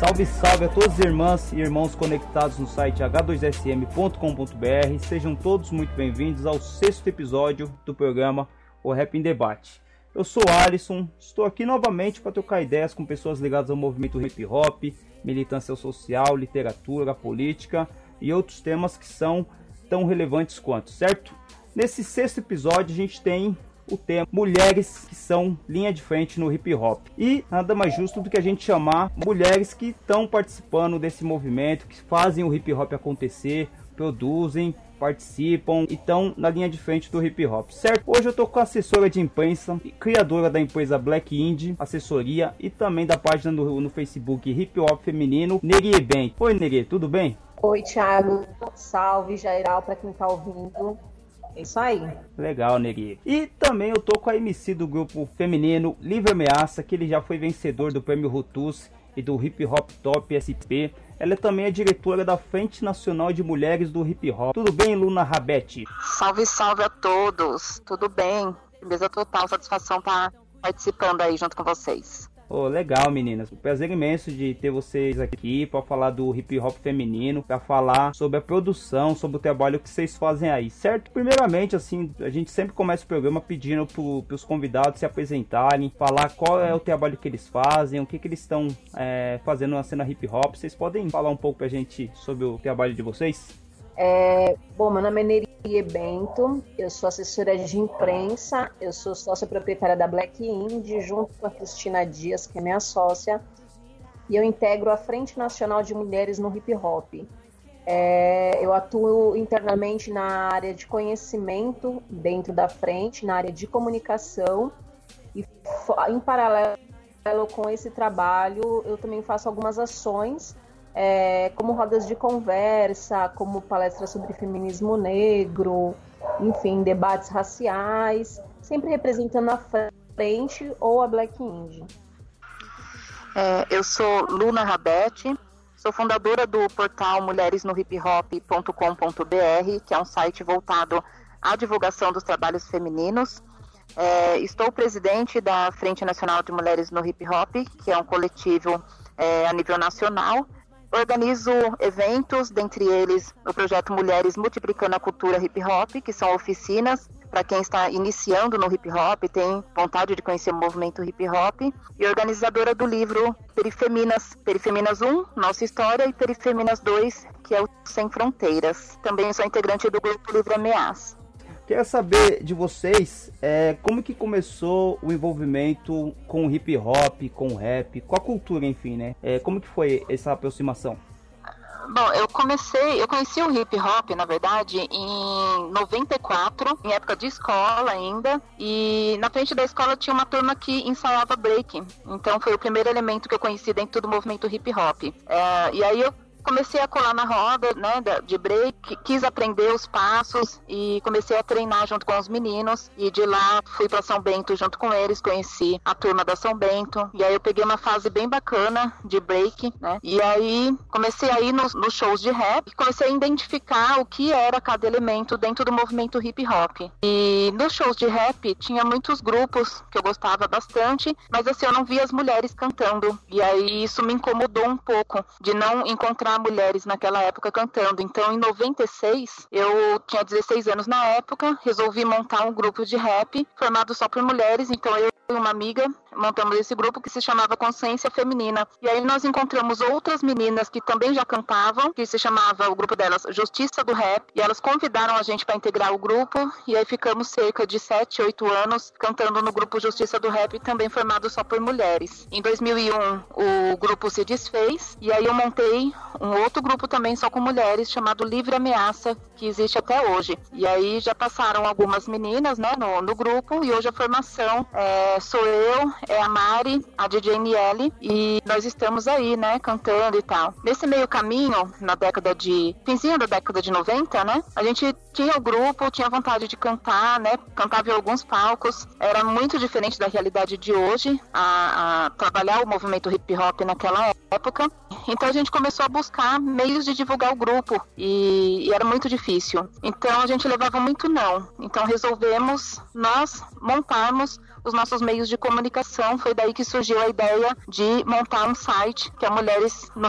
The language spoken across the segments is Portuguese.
Salve, salve a todas as irmãs e irmãos conectados no site h2sm.com.br. Sejam todos muito bem-vindos ao sexto episódio do programa O Rap em Debate. Eu sou Alisson, estou aqui novamente para trocar ideias com pessoas ligadas ao movimento hip hop, militância social, literatura, política e outros temas que são tão relevantes quanto, certo? Nesse sexto episódio a gente tem o tema mulheres que são linha de frente no hip hop. E nada mais justo do que a gente chamar mulheres que estão participando desse movimento, que fazem o hip hop acontecer, produzem, participam e estão na linha de frente do hip hop, certo? Hoje eu tô com a assessora de imprensa e criadora da empresa Black Indie, assessoria e também da página no, no Facebook Hip Hop Feminino, Nerie Bem. Oi Nerie, tudo bem? Oi, Thiago. Salve, geral, para quem tá ouvindo. É isso aí. Legal, Negri. E também eu tô com a MC do grupo feminino Livre Ameaça, que ele já foi vencedor do prêmio Rutus e do Hip Hop Top SP. Ela também é diretora da Frente Nacional de Mulheres do Hip Hop. Tudo bem, Luna Rabete? Salve, salve a todos. Tudo bem? Beleza total, satisfação estar participando aí junto com vocês. Oh, legal, meninas. Um prazer imenso de ter vocês aqui para falar do hip hop feminino, para falar sobre a produção, sobre o trabalho que vocês fazem aí, certo? Primeiramente, assim, a gente sempre começa o programa pedindo para os convidados se apresentarem, falar qual é o trabalho que eles fazem, o que, que eles estão é, fazendo na cena hip hop. Vocês podem falar um pouco pra gente sobre o trabalho de vocês? É, bom, meu nome é Nerie Bento, eu sou assessora de imprensa, eu sou sócia proprietária da Black Indie, junto com a Cristina Dias, que é minha sócia, e eu integro a Frente Nacional de Mulheres no Hip Hop. É, eu atuo internamente na área de conhecimento dentro da frente, na área de comunicação, e em paralelo com esse trabalho, eu também faço algumas ações é, como rodas de conversa, como palestras sobre feminismo negro, enfim, debates raciais, sempre representando a frente ou a Black Indie. É, eu sou Luna Rabete, sou fundadora do portal mulheresnohiphop.com.br, que é um site voltado à divulgação dos trabalhos femininos. É, estou presidente da Frente Nacional de Mulheres no Hip Hop, que é um coletivo é, a nível nacional Organizo eventos, dentre eles o projeto Mulheres Multiplicando a Cultura Hip Hop, que são oficinas para quem está iniciando no hip hop, tem vontade de conhecer o movimento hip hop, e organizadora do livro Perifeminas, Perifeminas 1, Nossa História, e Perifeminas 2, que é o Sem Fronteiras. Também sou integrante do grupo Livre Ameaça. Queria saber de vocês é, como que começou o envolvimento com o hip hop, com o rap, com a cultura, enfim, né? É, como que foi essa aproximação? Bom, eu comecei, eu conheci o hip hop, na verdade, em 94, em época de escola ainda, e na frente da escola tinha uma turma que ensaiava break. Então foi o primeiro elemento que eu conheci dentro do movimento hip hop. É, e aí eu comecei a colar na roda, né, de break, quis aprender os passos e comecei a treinar junto com os meninos. E de lá fui para São Bento junto com eles, conheci a turma da São Bento. E aí eu peguei uma fase bem bacana de break, né, e aí comecei a ir nos, nos shows de rap comecei a identificar o que era cada elemento dentro do movimento hip hop. E nos shows de rap tinha muitos grupos que eu gostava bastante, mas assim eu não via as mulheres cantando. E aí isso me incomodou um pouco de não encontrar mulheres naquela época cantando. Então, em 96, eu tinha 16 anos na época, resolvi montar um grupo de rap formado só por mulheres. Então, eu e uma amiga montamos esse grupo que se chamava Consciência Feminina. E aí nós encontramos outras meninas que também já cantavam, que se chamava o grupo delas Justiça do Rap, e elas convidaram a gente para integrar o grupo, e aí ficamos cerca de 7, 8 anos cantando no grupo Justiça do Rap, também formado só por mulheres. Em 2001, o grupo se desfez, e aí eu montei um outro grupo também só com mulheres, chamado Livre Ameaça, que existe até hoje. E aí já passaram algumas meninas né, no, no grupo, e hoje a formação é, sou eu, é a Mari, a DJ NL, e nós estamos aí, né, cantando e tal. Nesse meio caminho, na década de. finzinho da década de 90, né, a gente tinha o grupo, tinha vontade de cantar, né, cantava em alguns palcos, era muito diferente da realidade de hoje, a, a trabalhar o movimento hip hop naquela época. Então a gente começou a buscar meios de divulgar o grupo e, e, era muito difícil. Então a gente levava muito não. Então resolvemos nós montarmos os nossos meios de comunicação. Foi daí que surgiu a ideia de montar um site que é mulheres no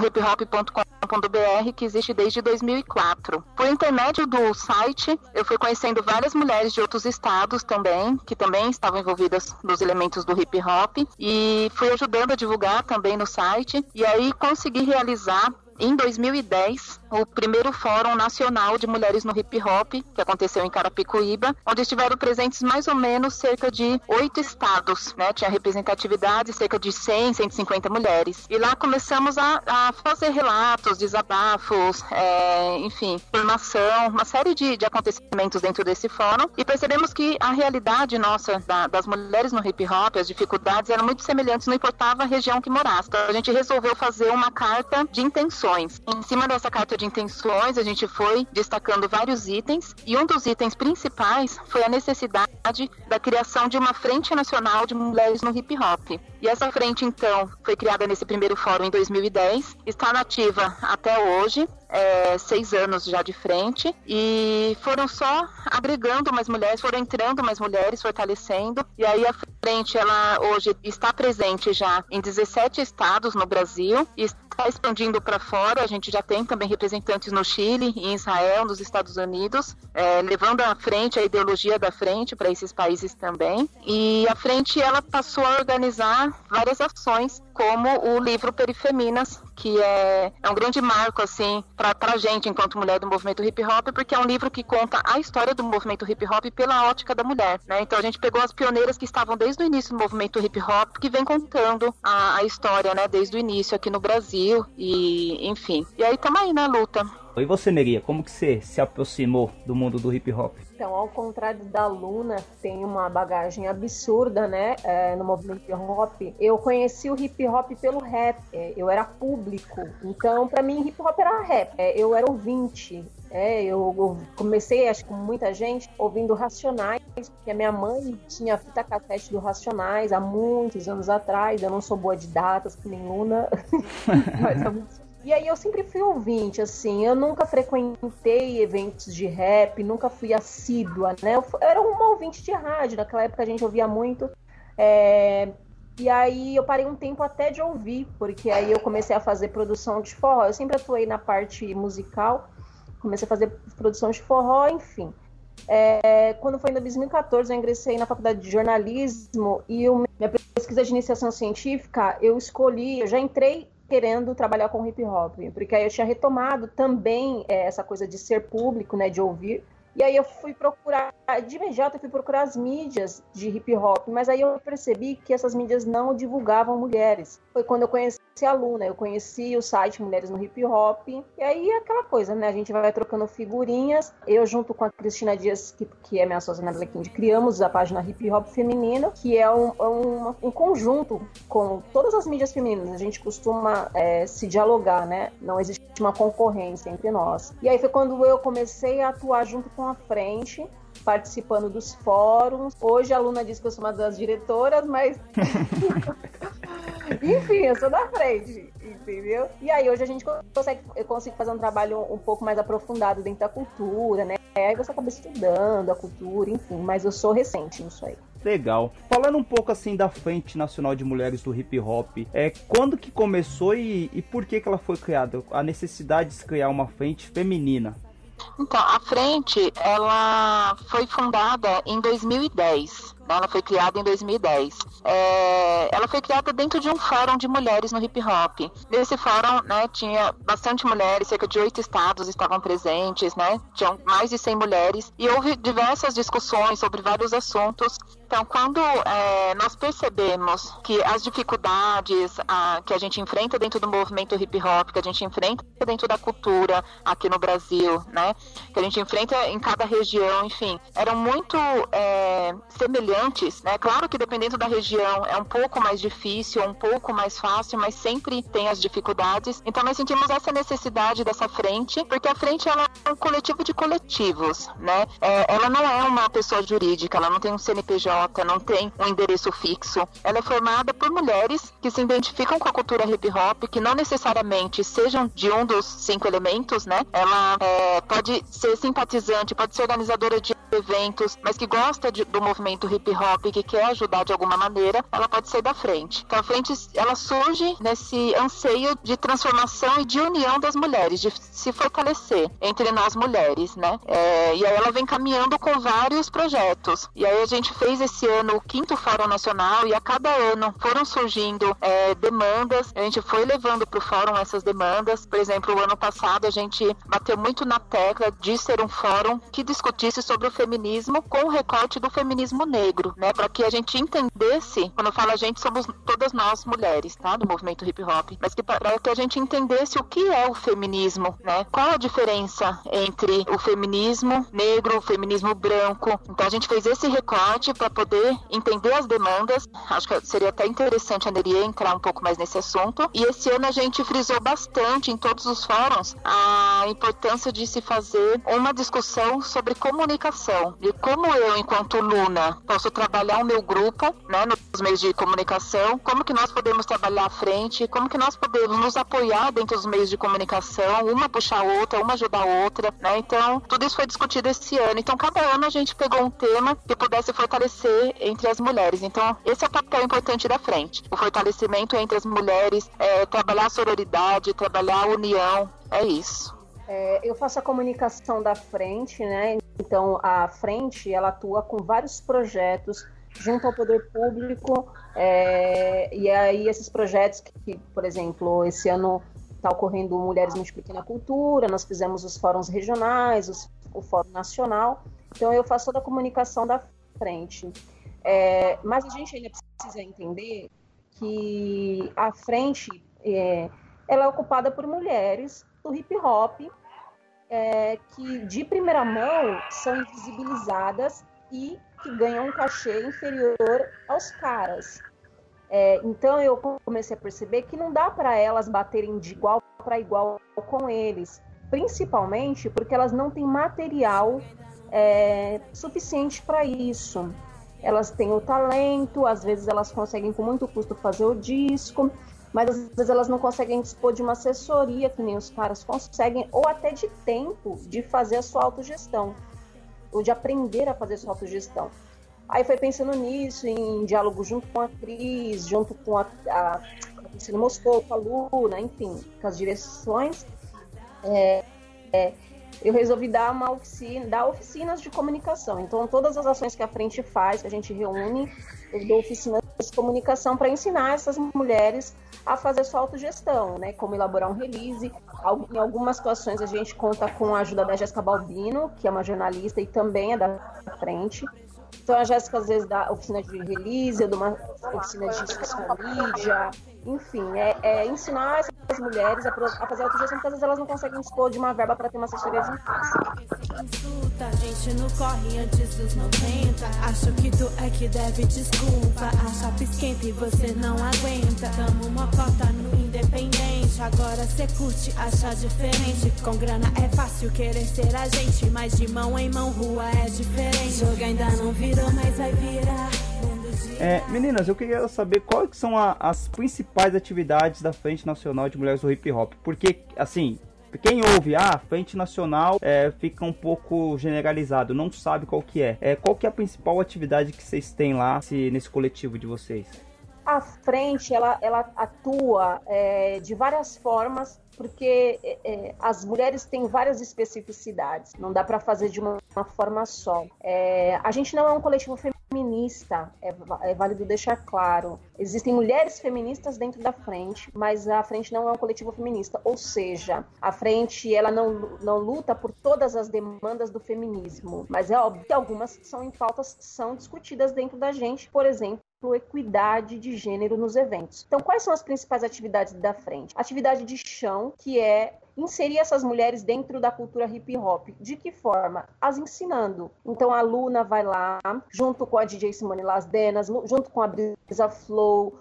que existe desde 2004. Por intermédio do site, eu fui conhecendo várias mulheres de outros estados também, que também estavam envolvidas nos elementos do hip hop e fui ajudando a divulgar também no site e aí consegui realizar em 2010, o primeiro Fórum Nacional de Mulheres no Hip Hop, que aconteceu em Carapicuíba, onde estiveram presentes mais ou menos cerca de oito estados, né? Tinha representatividade, cerca de 100, 150 mulheres. E lá começamos a, a fazer relatos, desabafos, é, enfim, formação, uma série de, de, acontecimentos dentro desse fórum e percebemos que a realidade nossa da, das mulheres no hip hop, as dificuldades eram muito semelhantes, não importava a região que morasse. Então a gente resolveu fazer uma carta de intenções intenções. Em cima dessa carta de intenções, a gente foi destacando vários itens e um dos itens principais foi a necessidade da criação de uma frente nacional de mulheres no hip hop. E essa frente, então, foi criada nesse primeiro fórum em 2010, está nativa até hoje, é, seis anos já de frente, e foram só agregando mais mulheres, foram entrando mais mulheres, fortalecendo, e aí a frente, ela hoje está presente já em 17 estados no Brasil, e está expandindo para fora, a gente já tem também representantes no Chile, em Israel, nos Estados Unidos, é, levando à frente a ideologia da frente para esses países também, e a frente, ela passou a organizar várias ações, como o livro Perifeminas, que é, é um grande marco, assim, para a gente, enquanto mulher do movimento hip hop, porque é um livro que conta a história do movimento hip hop pela ótica da mulher, né? Então a gente pegou as pioneiras que estavam desde o início do movimento hip hop, que vem contando a, a história, né, desde o início aqui no Brasil, e enfim. E aí estamos aí na luta. E você, Neria, como que você se aproximou do mundo do hip hop? Então, ao contrário da Luna, tem uma bagagem absurda, né, é, no movimento hip hop. Eu conheci o hip hop pelo rap. É, eu era público. Então, para mim, hip hop era rap. É, eu era ouvinte. É, eu, comecei, acho que com muita gente, ouvindo Racionais, porque a minha mãe tinha fita cassete do Racionais há muitos anos atrás. Eu não sou boa de datas, que nem Luna, mas há muitos e aí eu sempre fui ouvinte, assim, eu nunca frequentei eventos de rap, nunca fui assídua, né? Eu, era uma ouvinte de rádio, naquela época a gente ouvia muito. É... E aí eu parei um tempo até de ouvir, porque aí eu comecei a fazer produção de forró. Eu sempre atuei na parte musical, comecei a fazer produção de forró, enfim. É, quando foi em 2014, eu ingressei na faculdade de jornalismo e o, minha pesquisa de iniciação científica, eu escolhi, eu já entrei querendo trabalhar com hip hop, porque aí eu tinha retomado também é, essa coisa de ser público, né, de ouvir. E aí eu fui procurar, de imediato eu fui procurar as mídias de hip hop, mas aí eu percebi que essas mídias não divulgavam mulheres. Foi quando eu conheci a Luna, eu conheci o site Mulheres no Hip Hop, e aí é aquela coisa, né? A gente vai trocando figurinhas. Eu, junto com a Cristina Dias, que, que é minha sócia na Black criamos a página Hip Hop Feminino, que é um, é um, um conjunto com todas as mídias femininas. A gente costuma é, se dialogar, né? Não existe uma concorrência entre nós. E aí foi quando eu comecei a atuar junto com a frente participando dos fóruns. Hoje a Luna diz que eu sou uma das diretoras, mas Enfim, eu sou da frente, entendeu? E aí hoje a gente consegue, eu consigo fazer um trabalho um pouco mais aprofundado dentro da cultura, né? Aí você acaba estudando a cultura, enfim, mas eu sou recente nisso aí. Legal. Falando um pouco assim da Frente Nacional de Mulheres do Hip Hop, é quando que começou e, e por que que ela foi criada? A necessidade de se criar uma frente feminina? Então, a frente, ela foi fundada em 2010. Ela foi criada em 2010. é, ela foi criada dentro de um fórum de mulheres no hip hop. Nesse fórum, né, tinha bastante mulheres, cerca de oito estados estavam presentes, né, tinham mais de 100 mulheres, e houve diversas discussões sobre vários assuntos. Então, quando é, nós percebemos que as dificuldades a, que a gente enfrenta dentro do movimento hip hop, que a gente enfrenta dentro da cultura aqui no Brasil, né, que a gente enfrenta em cada região, enfim, eram muito é, semelhantes, né? Claro que dependendo da região é um pouco mais difícil, um pouco mais fácil, mas sempre tem as dificuldades. Então nós sentimos essa necessidade dessa frente, porque a frente ela é um coletivo de coletivos, né? É, ela não é uma pessoa jurídica, ela não tem um CNPJ, não tem um endereço fixo. Ela é formada por mulheres que se identificam com a cultura hip hop, que não necessariamente sejam de um dos cinco elementos, né? Ela é, pode ser simpatizante, pode ser organizadora de eventos, mas que gosta de, do movimento hip hop, que quer ajudar de alguma maneira, ela pode ser da frente. Então a frente ela surge nesse anseio de transformação e de união das mulheres, de se fortalecer entre nós mulheres, né? É, e aí ela vem caminhando com vários projetos. E aí a gente fez esse ano o quinto Fórum Nacional e a cada ano foram surgindo é, demandas. A gente foi levando para o fórum essas demandas. Por exemplo, o ano passado a gente bateu muito na tecla de ser um fórum que discutisse sobre o feminismo com o recorte do feminismo negro, né? Para que a gente entendesse, quando eu falo a gente, somos todas nós mulheres, tá? Do movimento hip hop, mas que para que a gente entendesse o que é o feminismo, né? Qual a diferença entre o feminismo negro, o feminismo branco. Então a gente fez esse recorte para poder entender as demandas. Acho que seria até interessante a Neria entrar um pouco mais nesse assunto. E esse ano a gente frisou bastante em todos os fóruns a importância de se fazer uma discussão sobre comunicação e como eu, enquanto Luna, posso trabalhar o meu grupo, né, nos meios de comunicação, como que nós podemos trabalhar à frente, como que nós podemos nos apoiar dentro dos meios de comunicação, uma puxar a outra, uma ajudar a outra, né? Então, tudo isso foi discutido esse ano. Então, cada ano a gente pegou um tema que pudesse fortalecer entre as mulheres. Então, esse é o papel importante da frente. O fortalecimento entre as mulheres, é, trabalhar a sororidade, trabalhar a união, é isso. É, eu faço a comunicação da frente, né? Então a frente ela atua com vários projetos junto ao poder público é, e aí esses projetos que, por exemplo, esse ano está ocorrendo Mulheres Multiplicando a Cultura, nós fizemos os fóruns regionais, os, o fórum nacional. Então eu faço toda a comunicação da frente. É, mas a gente ainda precisa entender que a frente é, ela é ocupada por mulheres do hip hop é, que de primeira mão são invisibilizadas e que ganham um cachê inferior aos caras. É, então eu comecei a perceber que não dá para elas baterem de igual para igual com eles, principalmente porque elas não têm material é, suficiente para isso. Elas têm o talento, às vezes elas conseguem com muito custo fazer o disco, mas às vezes elas não conseguem dispor de uma assessoria que nem os caras conseguem, ou até de tempo de fazer a sua autogestão, ou de aprender a fazer a sua autogestão. Aí foi pensando nisso, em diálogo junto com a Cris, junto com a, a, a Moscou, com a Luna, enfim, com as direções. É, é, eu resolvi dar uma oficina, dar oficinas de comunicação. Então, todas as ações que a frente faz, que a gente reúne, dou oficinas de comunicação para ensinar essas mulheres a fazer sua autogestão, né? Como elaborar um release. Em algumas situações a gente conta com a ajuda da Jéssica Balbino, que é uma jornalista e também é da frente. Então a Jéssica às vezes dá oficina de release, eu dou uma oficina de social media, enfim, é, é ensinar essas mulheres a, a fazer autogestão, porque às vezes elas não conseguem dispor de uma verba para ter uma assessoria de imprensa. Insulta, a gente não corre antes dos 90. Acho que tu é que deve desculpa. A chapa esquenta e você não aguenta. Tamo uma cota no independente. Agora cê curte, acha diferente. Com grana é fácil querer ser a gente. Mas de mão em mão, rua é diferente. Jogo ainda não virou, mas vai virar. É, meninas, eu queria saber quais são a, as principais atividades da Frente Nacional de Mulheres do Hip Hop. Porque, assim, quem ouve, ah, Frente Nacional, é, fica um pouco generalizado, não sabe qual que é. é. Qual que é a principal atividade que vocês têm lá se, nesse coletivo de vocês? A frente, ela, ela atua é, de várias formas, porque é, é as mulheres têm várias especificidades, não dá para fazer de uma, uma forma só. É, a gente não é um coletivo feminino feminista, é, é, válido deixar claro. Existem mulheres feministas dentro da frente, mas a frente não é um coletivo feminista. Ou seja, a frente ela não, não luta por todas as demandas do feminismo. Mas é óbvio que algumas são em pautas são discutidas dentro da gente, por exemplo, equidade de gênero nos eventos. Então, quais são as principais atividades da frente? Atividade de chão, que é inserir essas mulheres dentro da cultura hip hop. De que forma? As ensinando. Então a Luna vai lá, junto com a DJ Simone Las Denas, junto com a Brisa Flow,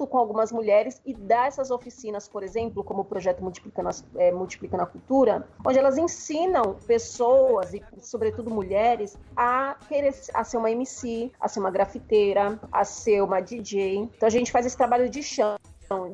junto com algumas mulheres e dá essas oficinas, por exemplo, como o projeto Multiplicando, é, Multiplicando a Cultura, onde elas ensinam pessoas, e sobretudo mulheres, a querer a ser uma MC, a ser uma grafiteira, a ser uma DJ. Então a gente faz esse trabalho de chão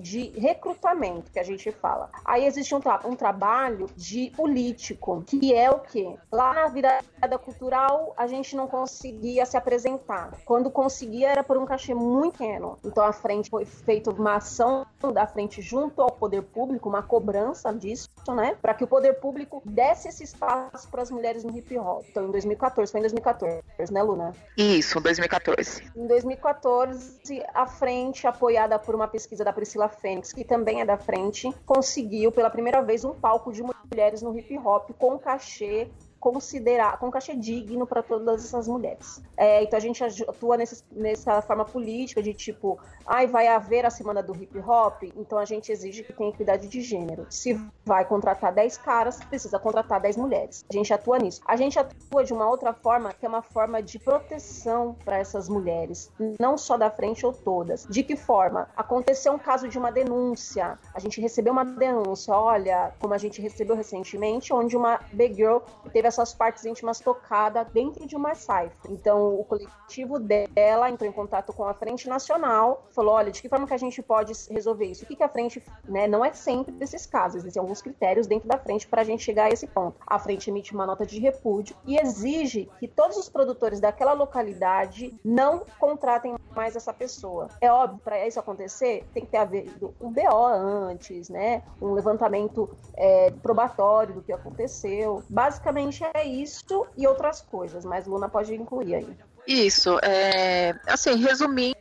de recrutamento que a gente fala. Aí existe um, tra um trabalho de político, que é o quê? Lá na virada cultural, a gente não conseguia se apresentar. Quando conseguia, era por um cachê muito pequeno. Então, a frente foi feita uma ação da frente junto ao poder público, uma cobrança disso, né? Para que o poder público desse esse espaço para as mulheres no hip hop. Então, em 2014, foi em 2014, né, Luna? Isso, 2014. Em 2014, a frente, apoiada por uma pesquisa da Priscila Fênix, que também é da frente, conseguiu pela primeira vez um palco de mulheres no hip hop com cachê considerar, com cachê digno para todas essas mulheres. É, então a gente atua nesse, nessa forma política de tipo, ai, vai haver a semana do hip hop, então a gente exige que tenha equidade de gênero. Se vai contratar 10 caras, precisa contratar 10 mulheres. A gente atua nisso. A gente atua de uma outra forma, que é uma forma de proteção para essas mulheres, não só da frente ou todas. De que forma? Aconteceu um caso de uma denúncia, a gente recebeu uma denúncia, olha, como a gente recebeu recentemente, onde uma big girl teve essas partes íntimas tocadas dentro de uma cipher. Então, o coletivo dela entrou em contato com a Frente Nacional, falou: olha, de que forma que a gente pode resolver isso? O que, que a frente, né? Não é sempre desses casos, existem alguns critérios dentro da frente para a gente chegar a esse ponto. A frente emite uma nota de repúdio e exige que todos os produtores daquela localidade não contratem mais essa pessoa. É óbvio, para isso acontecer, tem que ter havido um BO antes, né? Um levantamento é, probatório do que aconteceu. Basicamente é isso e outras coisas, mas Luna pode incluir aí. Isso, é, assim, resumindo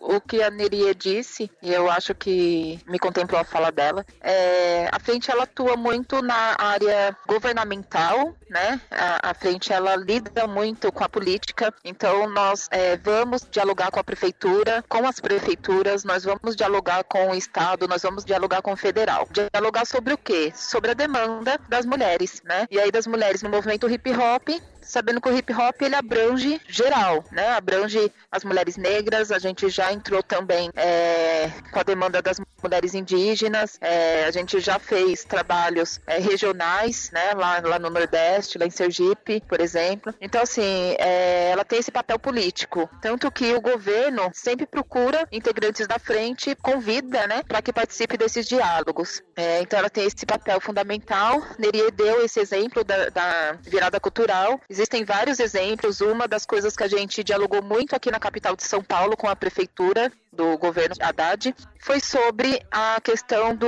o, que a Neria disse, e eu acho que me contemplou a fala dela, é, a frente ela atua muito na área governamental, né? A, a frente ela lida muito com a política, então nós é, vamos dialogar com a prefeitura, com as prefeituras, nós vamos dialogar com o estado, nós vamos dialogar com o federal. Dialogar sobre o quê? Sobre a demanda das mulheres, né? E aí das mulheres no movimento hip hop, sabendo que o hip hop ele abrange geral, né? Abrange as mulheres negras, a gente já entrou também é, com a demanda das mulheres indígenas, é, a gente já fez trabalhos é, regionais, né? Lá, lá no Nordeste, lá em Sergipe, por exemplo. Então, assim, é, ela tem esse papel político, tanto que o governo sempre procura integrantes da frente, convida, né, para que participe desses diálogos. É, então, ela tem esse papel fundamental. Nerie deu esse exemplo da, da virada cultural. Existem vários exemplos. Uma das coisas que a gente dialogou muito aqui na capital de São Paulo com a prefeitura do governo Haddad foi sobre a questão do,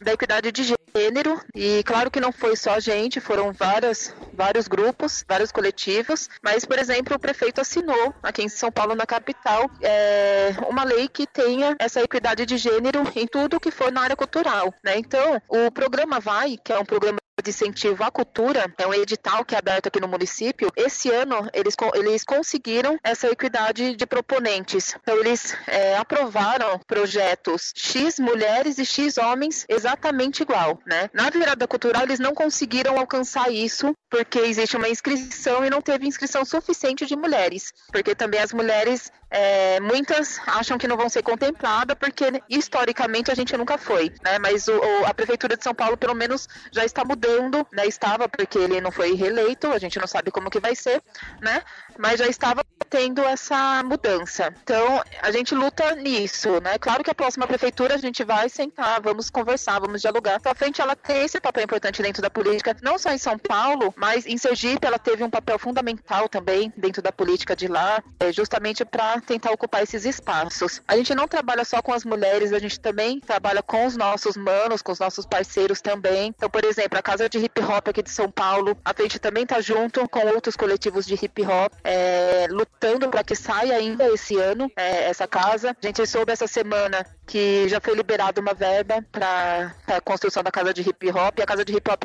da equidade de gênero. E claro que não foi só a gente, foram várias, vários grupos, vários coletivos. Mas, por exemplo, o prefeito assinou aqui em São Paulo, na capital, é, uma lei que tenha essa equidade de gênero em tudo que for na área cultural. Né? Então, o programa Vai, que é um programa de incentivo à cultura, é um edital que é aberto aqui no município. Esse ano eles, eles conseguiram essa equidade de proponentes. Então eles é, aprovaram projetos X mulheres e X homens exatamente igual, né? Na virada cultural eles não conseguiram alcançar isso porque existe uma inscrição e não teve inscrição suficiente de mulheres, porque também as mulheres é, muitas acham que não vão ser contempladas porque historicamente a gente nunca foi, né? Mas o, o, a prefeitura de São Paulo pelo menos já está mudando, né? Estava porque ele não foi reeleito, a gente não sabe como que vai ser, né? Mas já estava tendo essa mudança. Então, a gente luta nisso, né? Claro que a próxima prefeitura a gente vai sentar, vamos conversar, vamos dialogar. Então, a frente ela tem esse papel importante dentro da política, não só em São Paulo, mas em Sergipe ela teve um papel fundamental também dentro da política de lá, é, justamente para tentar ocupar esses espaços. A gente não trabalha só com as mulheres, a gente também trabalha com os nossos manos, com os nossos parceiros também. Então, por exemplo, a Casa de Hip Hop aqui de São Paulo, a frente também está junto com outros coletivos de hip hop, é, lutando para que saia ainda esse ano é, essa casa. A gente soube essa semana que já foi liberada uma verba para a construção da casa de hip hop. E a casa de hip hop,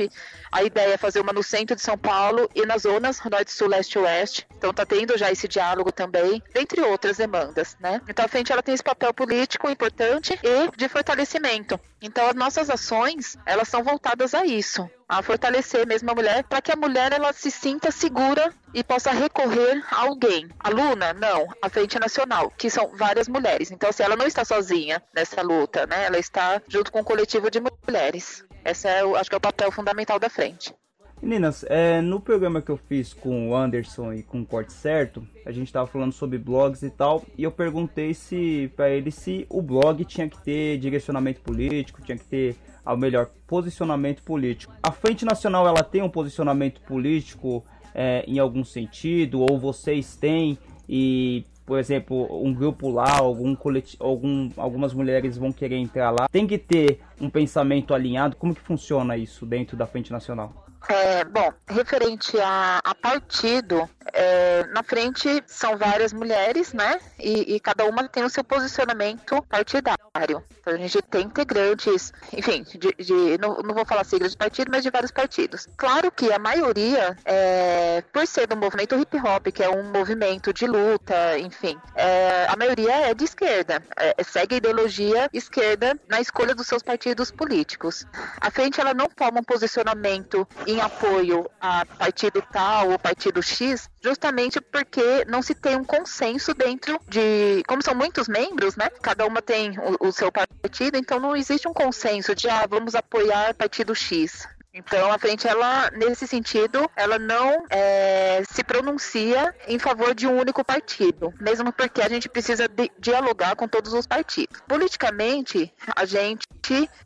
a ideia é fazer uma no centro de São Paulo e nas zonas norte, sul, leste e oeste. Então tá tendo já esse diálogo também, entre outras demandas, né? Então a frente ela tem esse papel político importante e de fortalecimento. Então as nossas ações, elas são voltadas a isso, a fortalecer mesmo a mulher, para que a mulher ela se sinta segura e possa recorrer a alguém. Aluna? Não, a Frente Nacional, que são várias mulheres. Então, assim, ela não está sozinha nessa luta, né? Ela está junto com um coletivo de mulheres. Esse é, acho que é o papel fundamental da frente. Meninas, é, no programa que eu fiz com o Anderson e com o Corte Certo, a gente estava falando sobre blogs e tal, e eu perguntei se para ele se o blog tinha que ter direcionamento político, tinha que ter ao melhor posicionamento político. A Frente Nacional ela tem um posicionamento político é, em algum sentido, ou vocês têm e por exemplo, um grupo lá, algum coletivo, algum, algumas mulheres vão querer entrar lá. Tem que ter um pensamento alinhado. Como que funciona isso dentro da Frente Nacional? É, bom, referente a, a partido, é, na frente são várias mulheres, né? E, e, cada uma tem o seu posicionamento partidário. Então a gente tem integrantes, enfim, de, de não, não, vou falar siglas de partido, mas de vários partidos. Claro que a maioria, é, por ser do movimento hip hop, que é um movimento de luta, enfim, é, a maioria é de esquerda, é, segue a ideologia esquerda na escolha dos seus partidos políticos. A frente ela não toma um posicionamento em apoio a partido tal ou partido X, justamente porque não se tem um consenso dentro de. Como são muitos membros, né? Cada uma tem o, o seu partido, então não existe um consenso de ah, vamos apoiar partido X. Então, a frente, ela, nesse sentido, ela não é, se pronuncia em favor de um único partido, mesmo porque a gente precisa dialogar com todos os partidos. Politicamente, a gente,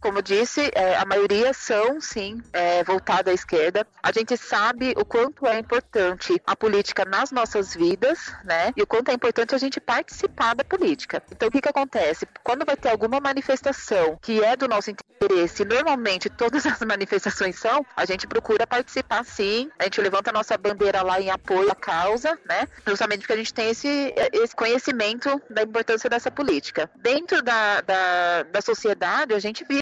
como disse, é, a maioria são, sim, é, voltada à esquerda. A gente sabe o quanto é importante a política nas nossas vidas, né? E o quanto é importante a gente participar da política. Então, o que, que acontece? Quando vai ter alguma manifestação que é do nosso interesse, normalmente todas as manifestações a gente procura participar sim, a gente levanta a nossa bandeira lá em apoio à causa, né? Justamente porque a gente tem esse, esse conhecimento da importância dessa política. Dentro da, da, da sociedade, a gente vive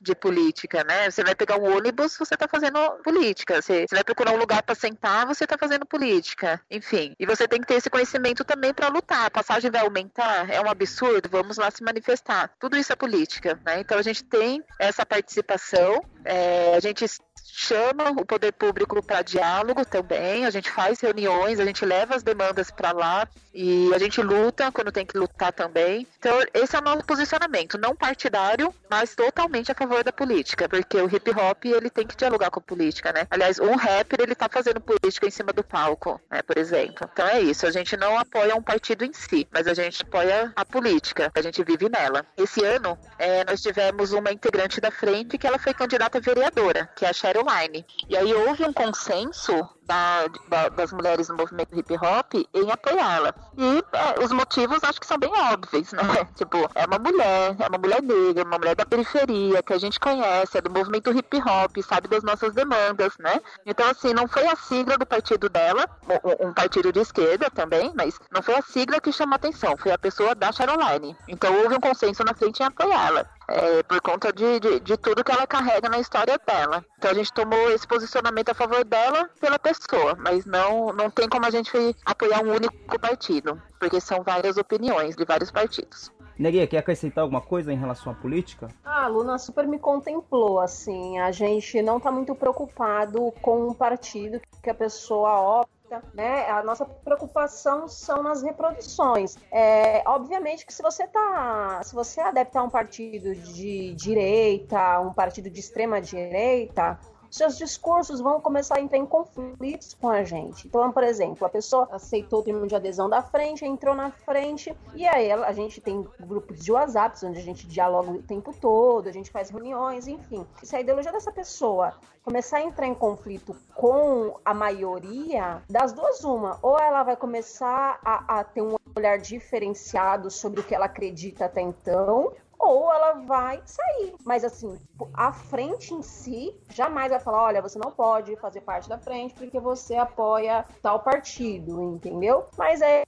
de política, né? Você vai pegar um ônibus, você está fazendo política. Você, você vai procurar um lugar para sentar, você está fazendo política. Enfim, e você tem que ter esse conhecimento também para lutar. A passagem vai aumentar? É um absurdo? Vamos lá se manifestar. Tudo isso é política, né? Então a gente tem essa participação, é, a gente chama o poder público para diálogo também, a gente faz reuniões, a gente leva as demandas para lá e a gente luta quando tem que lutar também. Então, esse é o nosso posicionamento, não partidário, mas totalmente a favor da política, porque o hip hop ele tem que dialogar com a política, né? Aliás, um rapper ele tá fazendo política em cima do palco, né, por exemplo. Então é isso, a gente não apoia um partido em si, mas a gente apoia a política, a gente vive nela. Esse ano, é, nós tivemos uma integrante da frente que ela foi candidata a vereadora, que é a Cheryl Line. E aí houve um consenso da, da, das mulheres no movimento hip hop em apoiá-la. E é, os motivos acho que são bem óbvios, né? Tipo, é uma mulher, é uma mulher negra, uma mulher da periferia, que a gente conhece, é do movimento hip hop, sabe das nossas demandas, né? Então, assim, não foi a sigla do partido dela, um, partido de esquerda também, mas não foi a sigla que chamou atenção, foi a pessoa da Caroline. Então houve um consenso na frente em apoiá-la. É, por conta de, de, de, tudo que ela carrega na história dela. Então a gente tomou esse posicionamento a favor dela pela pessoa, mas não, não tem como a gente apoiar um único partido, porque são várias opiniões de vários partidos. Neguinha, quer acrescentar alguma coisa em relação à política? Ah, a Luna super me contemplou, assim, a gente não está muito preocupado com o partido que a pessoa opta né? A nossa preocupação são nas reproduções. É, obviamente que se você tá, se você adaptar um partido de direita, um partido de extrema direita, seus discursos vão começar a entrar em conflitos com a gente. Então, por exemplo, a pessoa aceitou o termo de adesão da frente, entrou na frente, e aí a gente tem grupos de WhatsApp onde a gente dialoga o tempo todo, a gente faz reuniões, enfim. Se a ideologia dessa pessoa começar a entrar em conflito com a maioria, das duas, uma, ou ela vai começar a, a ter um olhar diferenciado sobre o que ela acredita até então, ou ela vai sair. Mas assim, a frente em si jamais vai falar: olha, você não pode fazer parte da frente porque você apoia tal partido, entendeu? Mas é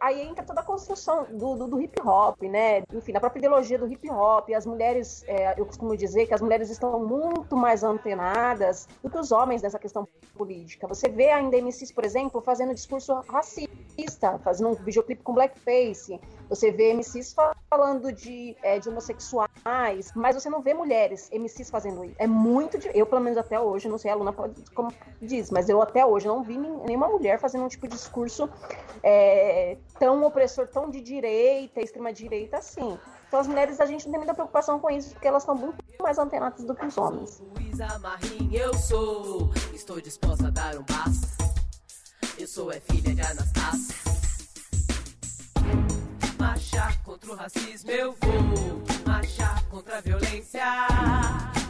aí entra toda a construção do, do, do hip hop, né? Enfim, da própria ideologia do hip hop. As mulheres, é, eu costumo dizer que as mulheres estão muito mais antenadas do que os homens nessa questão política. Você vê ainda MCs, por exemplo, fazendo discurso racista, fazendo um videoclipe com blackface. Você vê MCs falando de, é, de homossexuais, mas você não vê mulheres MCs fazendo isso. É muito. De, eu, pelo menos até hoje, não sei, a Luna pode, como diz, mas eu até hoje não vi nenhuma mulher fazendo um tipo de discurso é, tão opressor, tão de direita, extrema-direita assim. Então as mulheres, a gente não tem muita preocupação com isso, porque elas estão muito mais antenadas do que os homens. Luísa Marim, eu sou, estou disposta a dar um passo. Eu sou é filha de Anastácia. Marchar contra o racismo eu vou. Marchar contra a violência.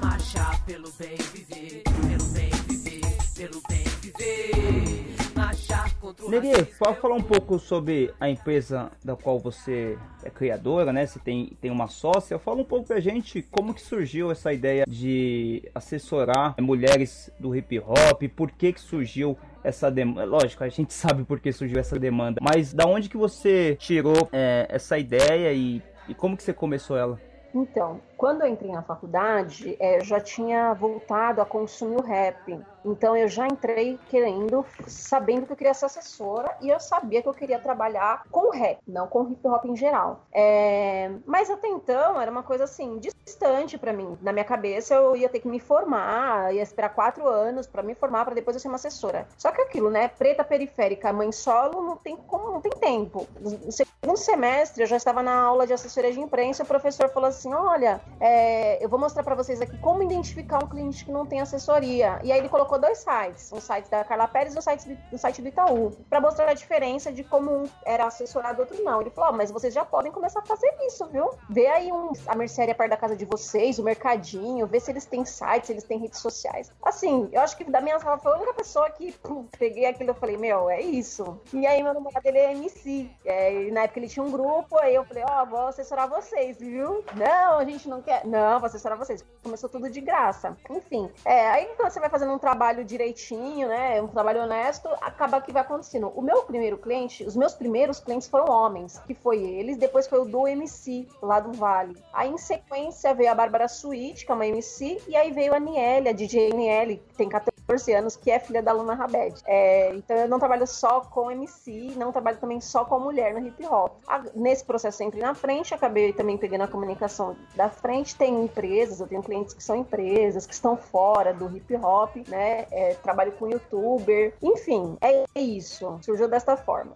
Marchar pelo bem viver. Pelo bem viver. Pelo bem viver. Marchar contra o racismo. pode falar um pouco sobre a empresa da qual você é criadora, né? Você tem, tem uma sócia. Fala um pouco pra gente como que surgiu essa ideia de assessorar mulheres do hip hop, por que que surgiu essa demanda. Lógico, a gente sabe por que surgiu essa demanda, mas da onde que você tirou é, essa ideia e, e como que você começou ela? Então, quando eu entrei na faculdade, é, já tinha voltado a consumir o rap. Então eu já entrei querendo, sabendo que eu queria ser assessora e eu sabia que eu queria trabalhar com rap, não com hip hop em geral. É, mas até então era uma coisa assim distante para mim. Na minha cabeça eu ia ter que me formar, ia esperar quatro anos para me formar para depois eu ser uma assessora. Só que aquilo, né? Preta periférica, mãe solo, não tem como, não tem tempo. No segundo semestre eu já estava na aula de assessoria de imprensa e o professor falou assim, olha, é, eu vou mostrar para vocês aqui como identificar um cliente que não tem assessoria. E aí ele colocou dois sites, um site da Carla Pérez e um site, um site do Itaú, para mostrar a diferença de como um era assessorado e outro não. Ele falou: oh, mas vocês já podem começar a fazer isso, viu? Vê aí um, a mercearia perto da casa de vocês, o mercadinho, vê se eles têm sites, se eles têm redes sociais. Assim, eu acho que da minha sala foi a única pessoa que pum, peguei aquilo e falei: meu, é isso. E aí meu namorado ele é MC. É, na época ele tinha um grupo, aí eu falei: ó, oh, vou assessorar vocês, viu? Não, a gente não quer. Não, vou assessorar vocês. Começou tudo de graça. Enfim, é, aí quando você vai fazendo um trabalho direitinho, né? Um trabalho honesto, acaba que vai acontecendo. O meu primeiro cliente, os meus primeiros clientes foram homens, que foi eles, depois foi o do MC, lá do Vale. Aí em sequência veio a Bárbara Suíte, que é uma MC, e aí veio a Niele, a DJ Niele, que tem 14 anos, que é filha da Luna Rabed. É, então eu não trabalho só com MC, não trabalho também só com mulher no hip hop. Nesse processo eu entrei na frente, acabei também pegando a comunicação da frente. Tem empresas, eu tenho clientes que são empresas, que estão fora do hip hop, né? É, trabalho com youtuber, enfim, é isso. Surgiu desta forma.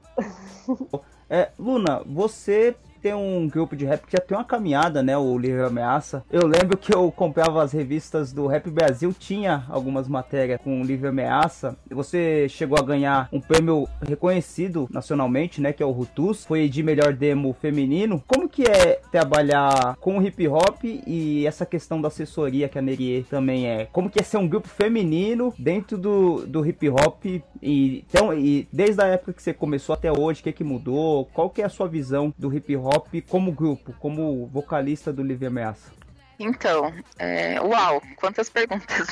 É, Luna, você tem um grupo de rap que já tem uma caminhada, né? O Livre Ameaça. Eu lembro que eu comprava as revistas do Rap Brasil, tinha algumas matérias com Livre Ameaça. Você chegou a ganhar um prêmio reconhecido nacionalmente, né? Que é o Rutus. Foi de melhor demo feminino. Como que é trabalhar com o hip hop e essa questão da assessoria que a Nerie também é? Como que é ser um grupo feminino dentro do, do hip hop? E, então, e desde a época que você começou até hoje, o que, que mudou? Qual que é a sua visão do hip hop? Hop como grupo, como vocalista do Livre Ameaça? Então, é... uau, quantas perguntas.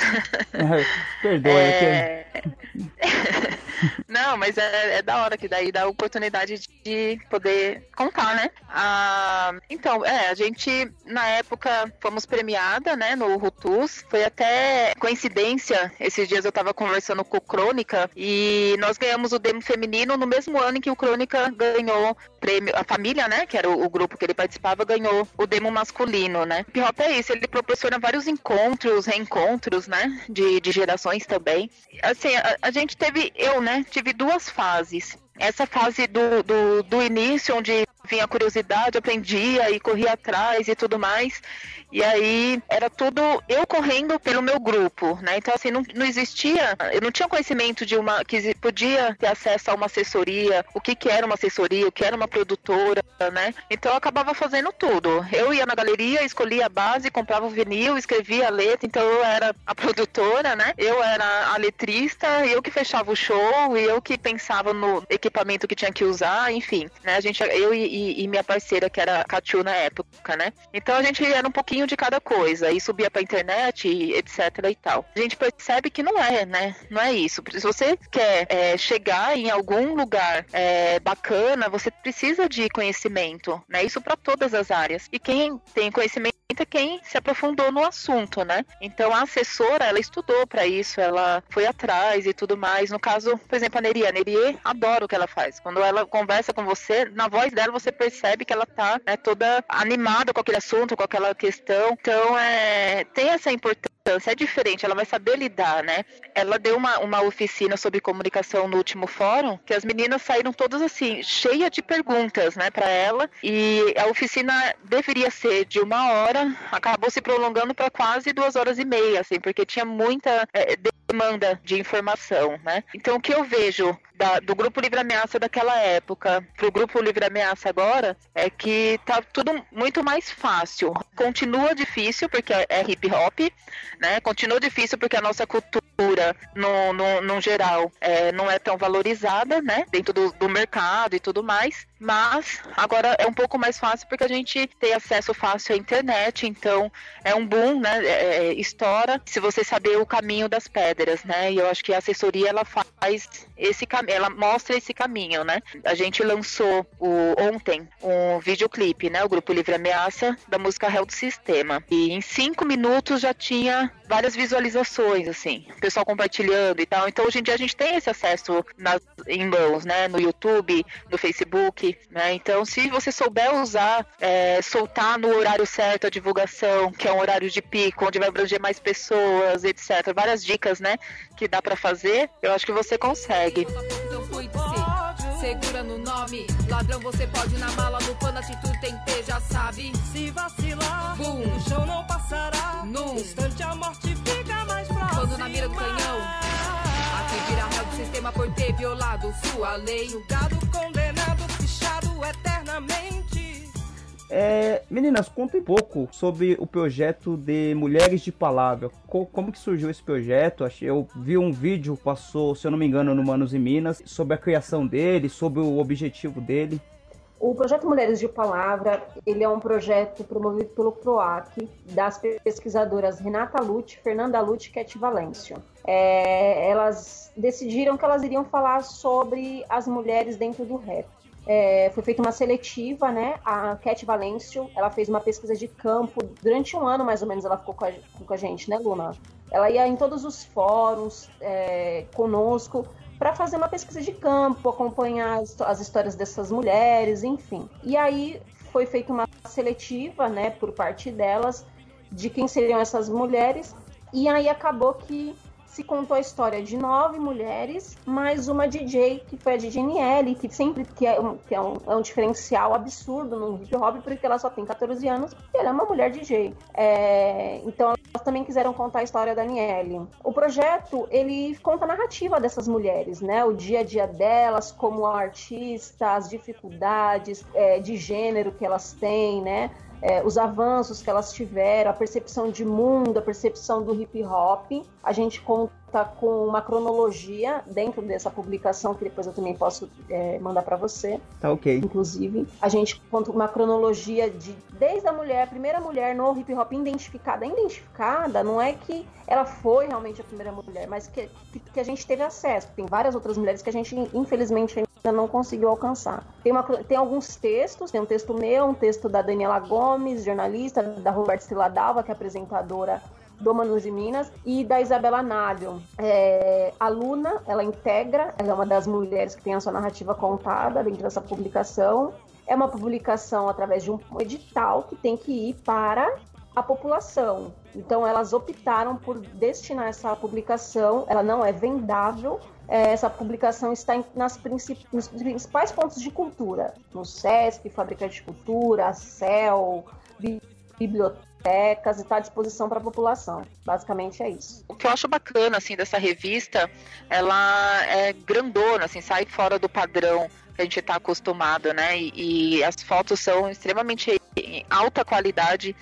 Perdoe, é... que... Não, mas é, é, da hora que daí dá a oportunidade de poder contar, né? Ah, então, é, a gente na época fomos premiada, né, no Rutus. Foi até coincidência, esses dias eu tava conversando com o Crônica e nós ganhamos o demo feminino no mesmo ano em que o Crônica ganhou prêmio, a família, né, que era o, o grupo que ele participava, ganhou o demo masculino, né? Hip hop é isso, ele proporciona vários encontros, reencontros, né, de, de gerações também. Assim, a, a gente teve, eu, né, tive duas fases essa fase do, do, do, início, onde vinha a curiosidade, aprendia e corria atrás e tudo mais. E aí era tudo eu correndo pelo meu grupo, né? Então assim, não, não existia, eu não tinha conhecimento de uma que podia ter acesso a uma assessoria, o que que era uma assessoria, o que era uma produtora, né? Então eu acabava fazendo tudo. Eu ia na galeria, escolhia a base, comprava o vinil, escrevia a letra, então eu era a produtora, né? Eu era a letrista, eu que fechava o show, eu que pensava no equipamento que tinha que usar, enfim, né? A gente, eu e, e minha parceira, que era a Catiu na época, né? Então a gente era um pouquinho de cada coisa e subia pra internet, e etc e tal. A gente percebe que não é, né? Não é isso. Se você quer é, chegar em algum lugar é, bacana, você precisa de conhecimento, né? Isso para todas as áreas. E quem tem conhecimento é quem se aprofundou no assunto, né? Então a assessora, ela estudou para isso, ela foi atrás e tudo mais. No caso, por exemplo, a Neri, a Neri adora o que ela faz. Quando ela conversa com você, na voz dela você percebe que ela tá né, toda animada com aquele assunto, com aquela questão. Então, é, tem essa importância é diferente, ela vai saber lidar, né? Ela deu uma, uma oficina sobre comunicação no último fórum, que as meninas saíram todas assim, cheia de perguntas, né, para ela, e a oficina deveria ser de uma hora, acabou se prolongando para quase duas horas e meia, assim, porque tinha muita é, demanda de informação, né? Então, o que eu vejo da, do grupo Livre Ameaça daquela época pro grupo Livre Ameaça agora é que tá tudo muito mais fácil. Continua difícil porque é, é hip hop, né? Continua difícil porque a nossa cultura, no, no, no geral, é, não é tão valorizada, né? Dentro do, do mercado e tudo mais. Mas agora é um pouco mais fácil porque a gente tem acesso fácil à internet, então é um boom, né? É, é estoura se você saber o caminho das pedras, né? E eu acho que a assessoria ela faz esse caminho, ela mostra esse caminho, né? A gente lançou o, ontem um videoclipe, né? O grupo Livre Ameaça da música Hell do Sistema. E em cinco minutos já tinha várias visualizações, assim, o pessoal compartilhando e tal. Então hoje em dia a gente tem esse acesso nas, em mãos, né? No YouTube, no Facebook né? Então, se você souber usar, é, soltar no horário certo a divulgação, que é um horário de pico, onde vai abranger mais pessoas, etc. Várias dicas, né? Que dá para fazer, eu acho que você consegue. Segura no nome, ladrão você pode na mala, no pano atitude tem que ter, já sabe. Se vacilar, o chão não passará. Num instante a morte fica mais próxima. Quando na mira do canhão, aqui vira réu do sistema por ter violado sua lei. O gado condenado eternamente. É, meninas, contem um pouco sobre o projeto de Mulheres de Palavra. Como que surgiu esse projeto? Eu vi um vídeo, passou, se eu não me engano, no Manos e Minas, sobre a criação dele, sobre o objetivo dele. O projeto Mulheres de Palavra, ele é um projeto promovido pelo PROAC, das pesquisadoras Renata Lute, Fernanda Lute e Cat Valêncio. É, elas decidiram que elas iriam falar sobre as mulheres dentro do rap. É, foi feita uma seletiva, né? A Cat Valêncio, ela fez uma pesquisa de campo durante um ano, mais ou menos, ela ficou com a, com a gente, né, Luna? Ela ia em todos os fóruns é, conosco para fazer uma pesquisa de campo, acompanhar as, as histórias dessas mulheres, enfim. E aí foi feita uma seletiva, né, por parte delas, de quem seriam essas mulheres. E aí acabou que se contou a história de nove mulheres, mais uma DJ, que foi a DJ Niele, que sempre que é, um, que é, um, é um diferencial absurdo no hip hop, porque ela só tem 14 anos e ela é uma mulher DJ. É, então elas também quiseram contar a história da Niele. O projeto, ele conta a narrativa dessas mulheres, né? O dia a dia delas como artistas, as dificuldades é, de gênero que elas têm, né? É, os avanços que elas tiveram, a percepção de mundo, a percepção do hip hop. A gente conta com uma cronologia dentro dessa publicação, que depois eu também posso é, mandar para você. Tá ok. Inclusive, a gente conta uma cronologia de desde a mulher, a primeira mulher no hip hop identificada. Identificada não é que ela foi realmente a primeira mulher, mas que, que, que a gente teve acesso. Tem várias outras mulheres que a gente, infelizmente, ainda não conseguiu alcançar. Tem, uma, tem alguns textos, tem um texto meu, um texto da Daniela Gomes, jornalista, da Roberta Stiladalva, que é apresentadora do Manus de Minas, e da Isabela Nalho. É, a Luna, ela integra, ela é uma das mulheres que tem a sua narrativa contada dentro dessa publicação. É uma publicação através de um edital que tem que ir para a população. Então elas optaram por destinar essa publicação, ela não é vendável, essa publicação está em, nas princip, nos principais pontos de cultura, no SESC, Fábrica de Cultura, CEL, bi, bibliotecas, e está à disposição para a população. Basicamente é isso. O que eu acho bacana assim dessa revista, ela é grandona, assim, sai fora do padrão que a gente está acostumado, né? E, e, as fotos são extremamente em alta qualidade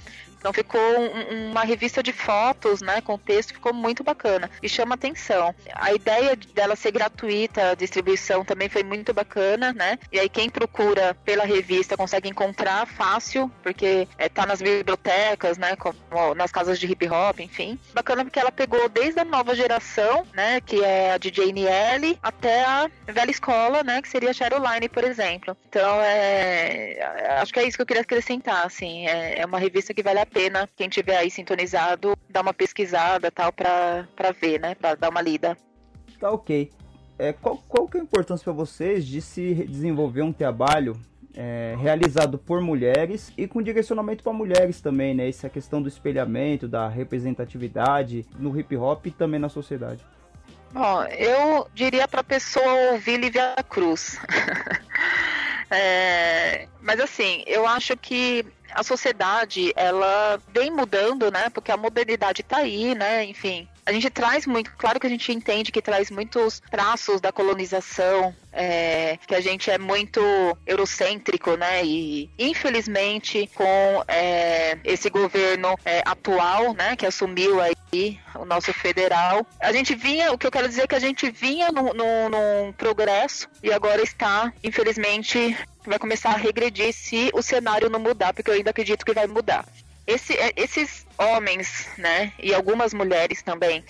então ficou um, uma revista de fotos, né, com texto, ficou muito bacana e chama atenção. A ideia dela ser gratuita, a distribuição também foi muito bacana, né? E aí quem procura pela revista consegue encontrar fácil, porque é, tá nas bibliotecas, né, como nas casas de hip hop, enfim. Bacana porque ela pegou desde a nova geração, né, que é a DJ NL, até a velha escola, né, que seria a Cheryline, por exemplo. Então, é, acho que é isso que eu queria acrescentar, assim, é, é uma revista que vale a pena quem tiver aí sintonizado dar uma pesquisada tal para ver, né? Para dar uma lida. Tá ok. É, qual, qual que é a importância para vocês de se desenvolver um trabalho é, realizado por mulheres e com direcionamento para mulheres também, né? Essa questão do espelhamento, da representatividade no hip hop e também na sociedade. Bom, eu diria para a pessoa ouvir Livia Cruz. é, mas assim, eu acho que a sociedade ela vem mudando, né? Porque a modernidade está aí, né? Enfim, a gente traz muito, claro que a gente entende que traz muitos traços da colonização, é, que a gente é muito eurocêntrico, né? E infelizmente com é, esse governo é, atual, né, que assumiu aí o nosso federal, a gente vinha, o que eu quero dizer é que a gente vinha num, num, num progresso e agora está, infelizmente, vai começar a regredir se o cenário não mudar, porque eu ainda acredito que vai mudar. Esse, é, esses homens, né, e algumas mulheres também,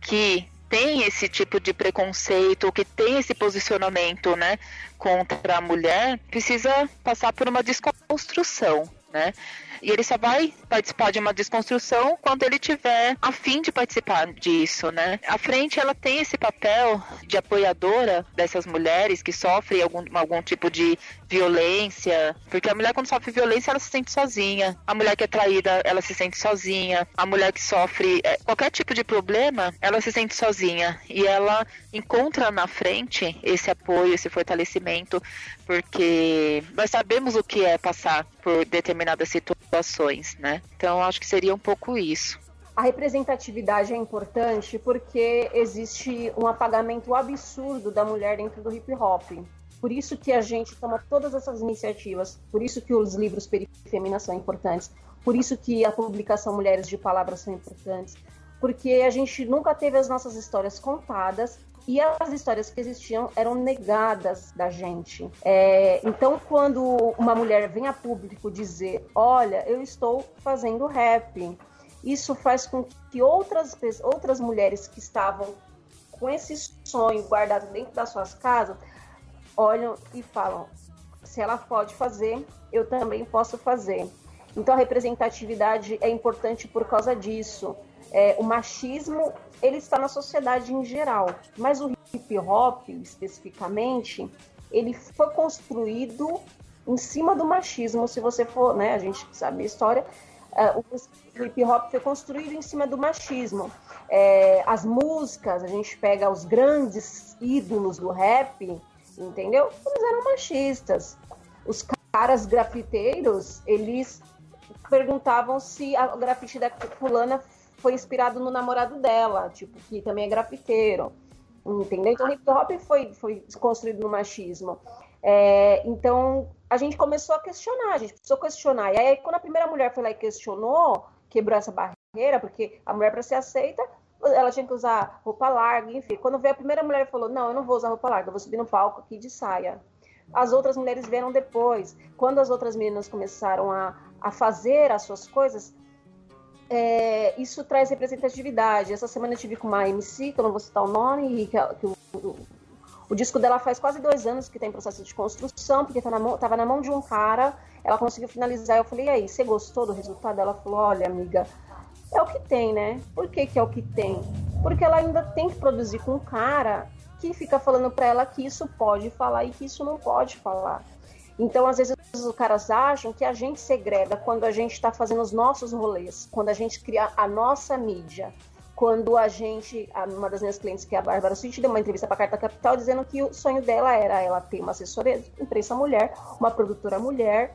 que tem esse tipo de preconceito, que tem esse posicionamento, né, contra a mulher, precisa passar por uma desconstrução, né? E ele só vai participar de uma desconstrução quando ele tiver a fim de participar disso, né? A frente ela tem esse papel de apoiadora dessas mulheres que sofrem algum, algum tipo de violência, porque a mulher quando sofre violência ela se sente sozinha. A mulher que é traída, ela se sente sozinha. A mulher que sofre é, qualquer tipo de problema, ela se sente sozinha e ela encontra na frente esse apoio, esse fortalecimento, porque nós sabemos o que é passar por determinadas situações, né? Então acho que seria um pouco isso. A representatividade é importante porque existe um apagamento absurdo da mulher dentro do hip hop. Por isso que a gente toma todas essas iniciativas, por isso que os livros Perifemina são importantes, por isso que a publicação Mulheres de Palavras são importantes, porque a gente nunca teve as nossas histórias contadas e as histórias que existiam eram negadas da gente. É, então, quando uma mulher vem a público dizer: Olha, eu estou fazendo rap, isso faz com que outras, outras mulheres que estavam com esse sonho guardado dentro das suas casas olham e falam: se ela pode fazer, eu também posso fazer. Então, a representatividade é importante por causa disso. É, o machismo ele está na sociedade em geral, mas o hip hop especificamente ele foi construído em cima do machismo. Se você for, né, a gente sabe a história, uh, o hip hop foi construído em cima do machismo. É, as músicas, a gente pega os grandes ídolos do rap, entendeu? Eles eram machistas. Os caras grafiteiros, eles perguntavam se a grafite da fulana foi inspirado no namorado dela, tipo, que também é grafiteiro. Entendeu? Então, hip hop foi, foi construído no machismo. É, então, a gente começou a questionar, a gente precisou questionar. E aí, quando a primeira mulher foi lá e questionou, quebrou essa barreira, porque a mulher, para ser aceita, ela tinha que usar roupa larga, enfim. Quando veio a primeira mulher falou: Não, eu não vou usar roupa larga, eu vou subir no palco aqui de saia. As outras mulheres vieram depois. Quando as outras meninas começaram a, a fazer as suas coisas, é, isso traz representatividade. Essa semana eu tive com uma MC, que eu não vou citar o nome, que, que o, o, o, disco dela faz quase dois anos que está em processo de construção, porque estava tá na, na mão de um cara, ela conseguiu finalizar. Eu falei, e aí, você gostou do resultado? Ela falou, olha, amiga, é o que tem, né? Por que, que é o que tem? Porque ela ainda tem que produzir com um cara que fica falando para ela que isso pode falar e que isso não pode falar. Então, às vezes, os caras acham que a gente segrega quando a gente está fazendo os nossos rolês, quando a gente cria a nossa mídia. Quando a gente, uma das minhas clientes, que é a Bárbara Suíte, deu uma entrevista para a Carta Capital dizendo que o sonho dela era ela ter uma assessoria de imprensa mulher, uma produtora mulher,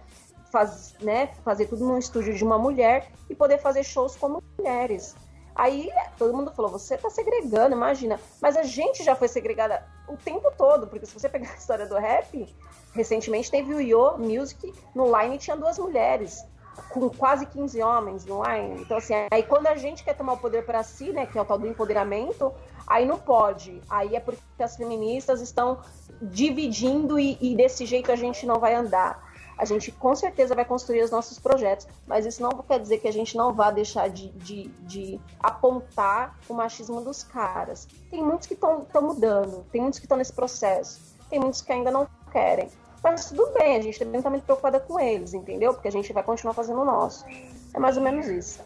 faz, né, fazer tudo num estúdio de uma mulher e poder fazer shows como mulheres. Aí todo mundo falou: você está segregando, imagina. Mas a gente já foi segregada o tempo todo, porque se você pegar a história do rap, recentemente teve o Yo Music, no line tinha duas mulheres, com quase 15 homens no line. Então, assim, aí quando a gente quer tomar o poder para si, né, que é o tal do empoderamento, aí não pode. Aí é porque as feministas estão dividindo e, e desse jeito a gente não vai andar. A gente com certeza vai construir os nossos projetos, mas isso não quer dizer que a gente não vá deixar de, de, de apontar o machismo dos caras. Tem muitos que estão mudando, tem muitos que estão nesse processo, tem muitos que ainda não querem. Mas tudo bem, a gente também está muito preocupada com eles, entendeu? Porque a gente vai continuar fazendo o nosso. É mais ou menos isso.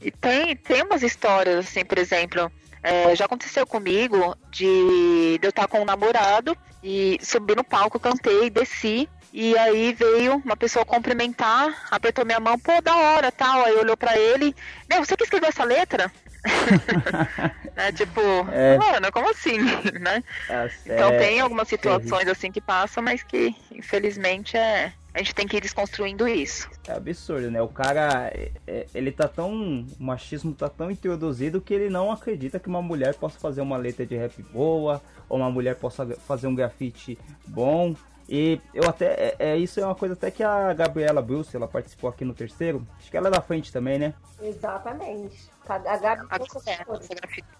E tem, tem umas histórias, assim, por exemplo, é, já aconteceu comigo de, de eu estar com um namorado e subir no palco, cantei, desci e aí veio uma pessoa cumprimentar, apertou minha mão, pô, da hora, tal. Aí olhou para ele, meu, você que escreveu essa letra? Né, tipo, é. mano, como assim, né? É, então tem algumas situações é assim que passam, mas que infelizmente é a gente tem que ir desconstruindo isso. É absurdo, né? O cara, é, é, ele tá tão. O machismo tá tão introduzido que ele não acredita que uma mulher possa fazer uma letra de rap boa, ou uma mulher possa fazer um grafite bom. E eu até. É, é, isso é uma coisa até que a Gabriela Bruce, ela participou aqui no terceiro. Acho que ela é da frente também, né? Exatamente. A Gabi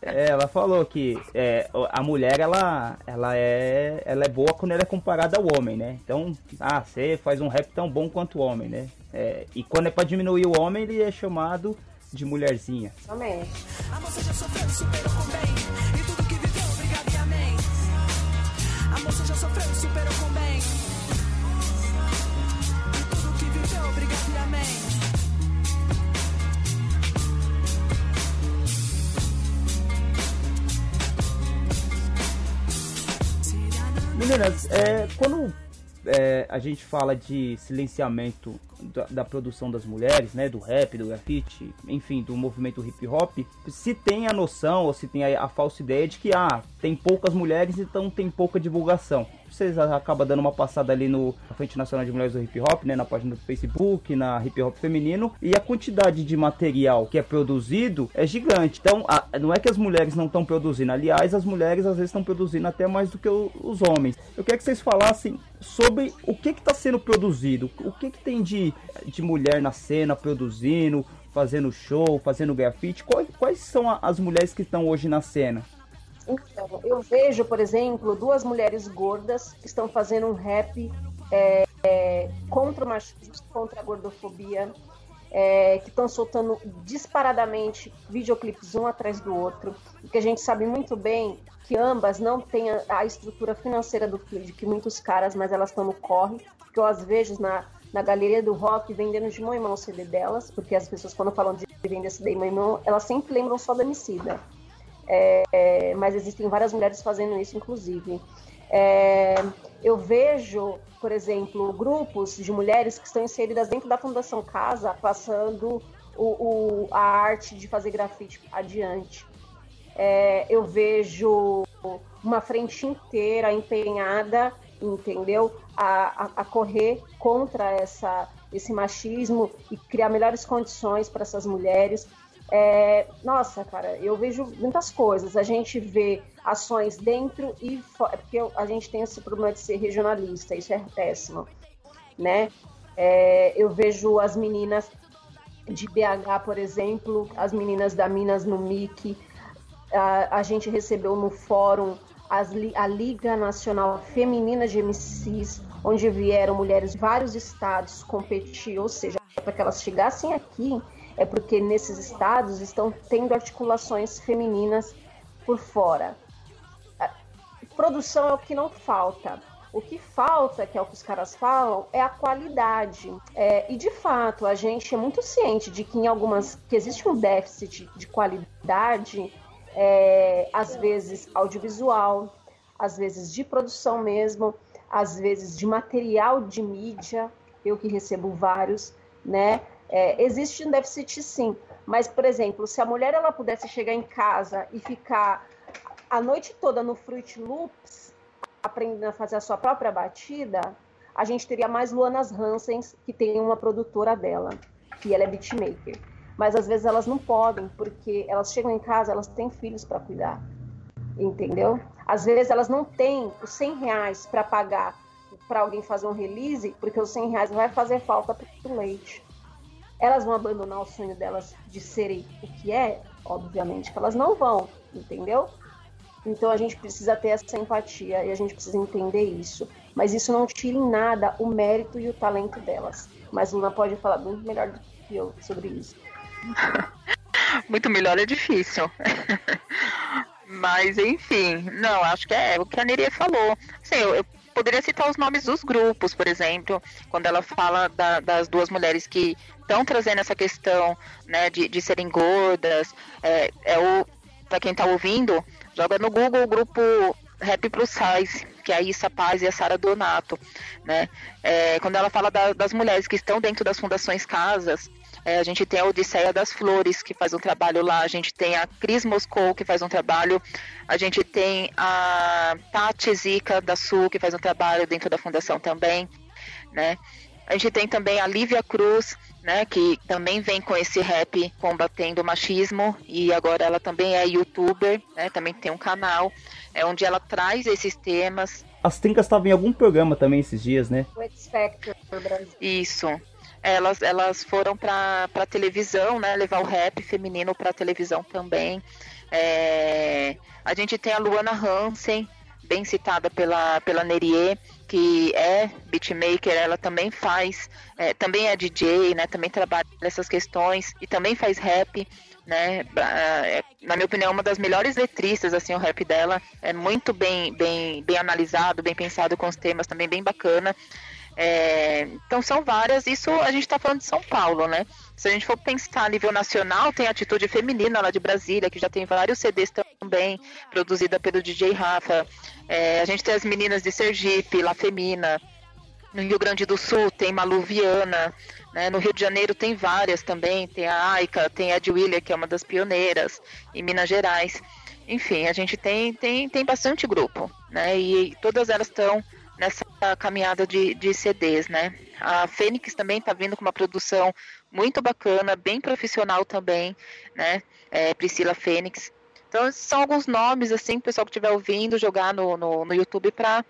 é, ela falou que é, a mulher ela, ela, é, ela é boa quando ela é comparada ao homem, né? Então, ah, você faz um rap tão bom quanto o homem, né? É, e quando é pra diminuir o homem, ele é chamado de mulherzinha. Exatamente. A moça já sofreu, superou com bem. Meninas, é, quando é, a gente fala de silenciamento da, da, produção das mulheres, né, do rap, do grafite, enfim, do movimento hip hop, se tem a noção ou se tem a, a falsa ideia de que ah, tem poucas mulheres, então tem pouca divulgação vocês acabam dando uma passada ali no Frente Nacional de Mulheres do Hip Hop, né, na página do Facebook, na Hip Hop Feminino, e a quantidade de material que é produzido é gigante. Então, a, não é que as mulheres não estão produzindo, aliás, as mulheres às vezes estão produzindo até mais do que o, os homens. Eu queria que vocês falassem sobre o que está sendo produzido, o que, que tem de, de mulher na cena produzindo, fazendo show, fazendo grafite. Quais, quais são as mulheres que estão hoje na cena? Então, eu vejo, por exemplo, duas mulheres gordas que estão fazendo um rap é, é, contra o machismo, contra a gordofobia, é, que estão soltando disparadamente videoclipes um atrás do outro, porque a gente sabe muito bem que ambas não têm a, a estrutura financeira do de que muitos caras, mas elas estão no corre, que eu as vejo na, na galeria do rock vendendo de mão em mão o CD delas, porque as pessoas quando falam de vender CD de mão em mão, elas sempre lembram só da Emicida. É, mas existem várias mulheres fazendo isso, inclusive. É, eu vejo, por exemplo, grupos de mulheres que estão inseridas dentro da Fundação Casa, passando o, o, a arte de fazer grafite adiante. É, eu vejo uma frente inteira empenhada, entendeu, a, a, a correr contra essa, esse machismo e criar melhores condições para essas mulheres. É, nossa, cara, eu vejo muitas coisas. A gente vê ações dentro e fora, porque a gente tem esse problema de ser regionalista, isso é péssimo, né? É, eu vejo as meninas de BH, por exemplo, as meninas da Minas no MIC, a, a gente recebeu no fórum as, a Liga Nacional Feminina de MCs, onde vieram mulheres de vários estados competir, ou seja, para que elas chegassem aqui é porque nesses estados estão tendo articulações femininas por fora. A produção é o que não falta. O que falta, que é o que os caras falam, é a qualidade. É, e de fato, a gente é muito ciente de que em algumas que existe um déficit de qualidade, é, às vezes audiovisual, às vezes de produção mesmo. às vezes de material de mídia, eu que recebo vários, né? É, existe um déficit sim, mas por exemplo, se a mulher ela pudesse chegar em casa e ficar a noite toda no Fruit Loops, aprendendo a fazer a sua própria batida, a gente teria mais Luanas Hansens, que tem uma produtora dela, que ela é beatmaker. Mas às vezes elas não podem, porque elas chegam em casa, elas têm filhos para cuidar, entendeu? Às vezes elas não têm os 100 reais para pagar para alguém fazer um release, porque os 100 reais vai fazer falta para o leite. Elas vão abandonar o sonho delas de serem o que é? Obviamente que elas não vão, entendeu? Então a gente precisa ter essa empatia e a gente precisa entender isso. Mas isso não tira em nada o mérito e o talento delas. Mas Luna pode falar muito melhor do que eu sobre isso. muito melhor é difícil. Mas, enfim, não, acho que é o que a Neria falou. Assim, eu, eu poderia citar os nomes dos grupos, por exemplo, quando ela fala da, das duas mulheres que estão trazendo essa questão né, de, de serem gordas. É, é o, para quem está ouvindo, Joga no Google o grupo Rap Plus Size, que é a Issa Paz e a Sara Donato, né? É, quando ela fala da, das mulheres que estão dentro das fundações casas, é, a gente tem a Odisseia das Flores, que faz um trabalho lá, a gente tem a Cris Moscou, que faz um trabalho, a gente tem a Tati Zica da Sul, que faz um trabalho dentro da fundação também, né? A gente tem também a Lívia Cruz, né, que também vem com esse rap combatendo o machismo e agora ela também é youtuber, né, também tem um canal, é onde ela traz esses temas. As Trincas estavam em algum programa também esses dias, né? O X Factor no Brasil. Isso. Elas, elas foram para televisão, né, levar o rap feminino para televisão também. É, a gente tem a Luana Hansen, bem citada pela, pela Nerier, que é beatmaker, ela também faz, é, também é DJ, né, também trabalha nessas questões e também faz rap, né, é, na minha opinião, uma das melhores letristas, assim, o rap dela é muito bem, bem, bem analisado, bem pensado com os temas, também bem bacana. É, então são várias, isso a gente está falando de São Paulo, né? Se a gente for pensar a nível nacional, tem a Atitude Feminina lá de Brasília, que já tem vários CDs também, produzida pelo DJ Rafa. É, a gente tem as meninas de Sergipe, La Femina. No Rio Grande do Sul tem Malu Viana, né? no Rio de Janeiro tem várias também, tem a Aika, tem a Ed Willer, que é uma das pioneiras, em Minas Gerais. Enfim, a gente tem, tem, tem bastante grupo, né? E todas elas estão nessa caminhada de, de CDs, né? A Fênix também está vindo com uma produção muito bacana, bem profissional também, né? É, Priscila Fênix. Então, são alguns nomes, assim, o pessoal que estiver ouvindo, jogar no, no, no YouTube para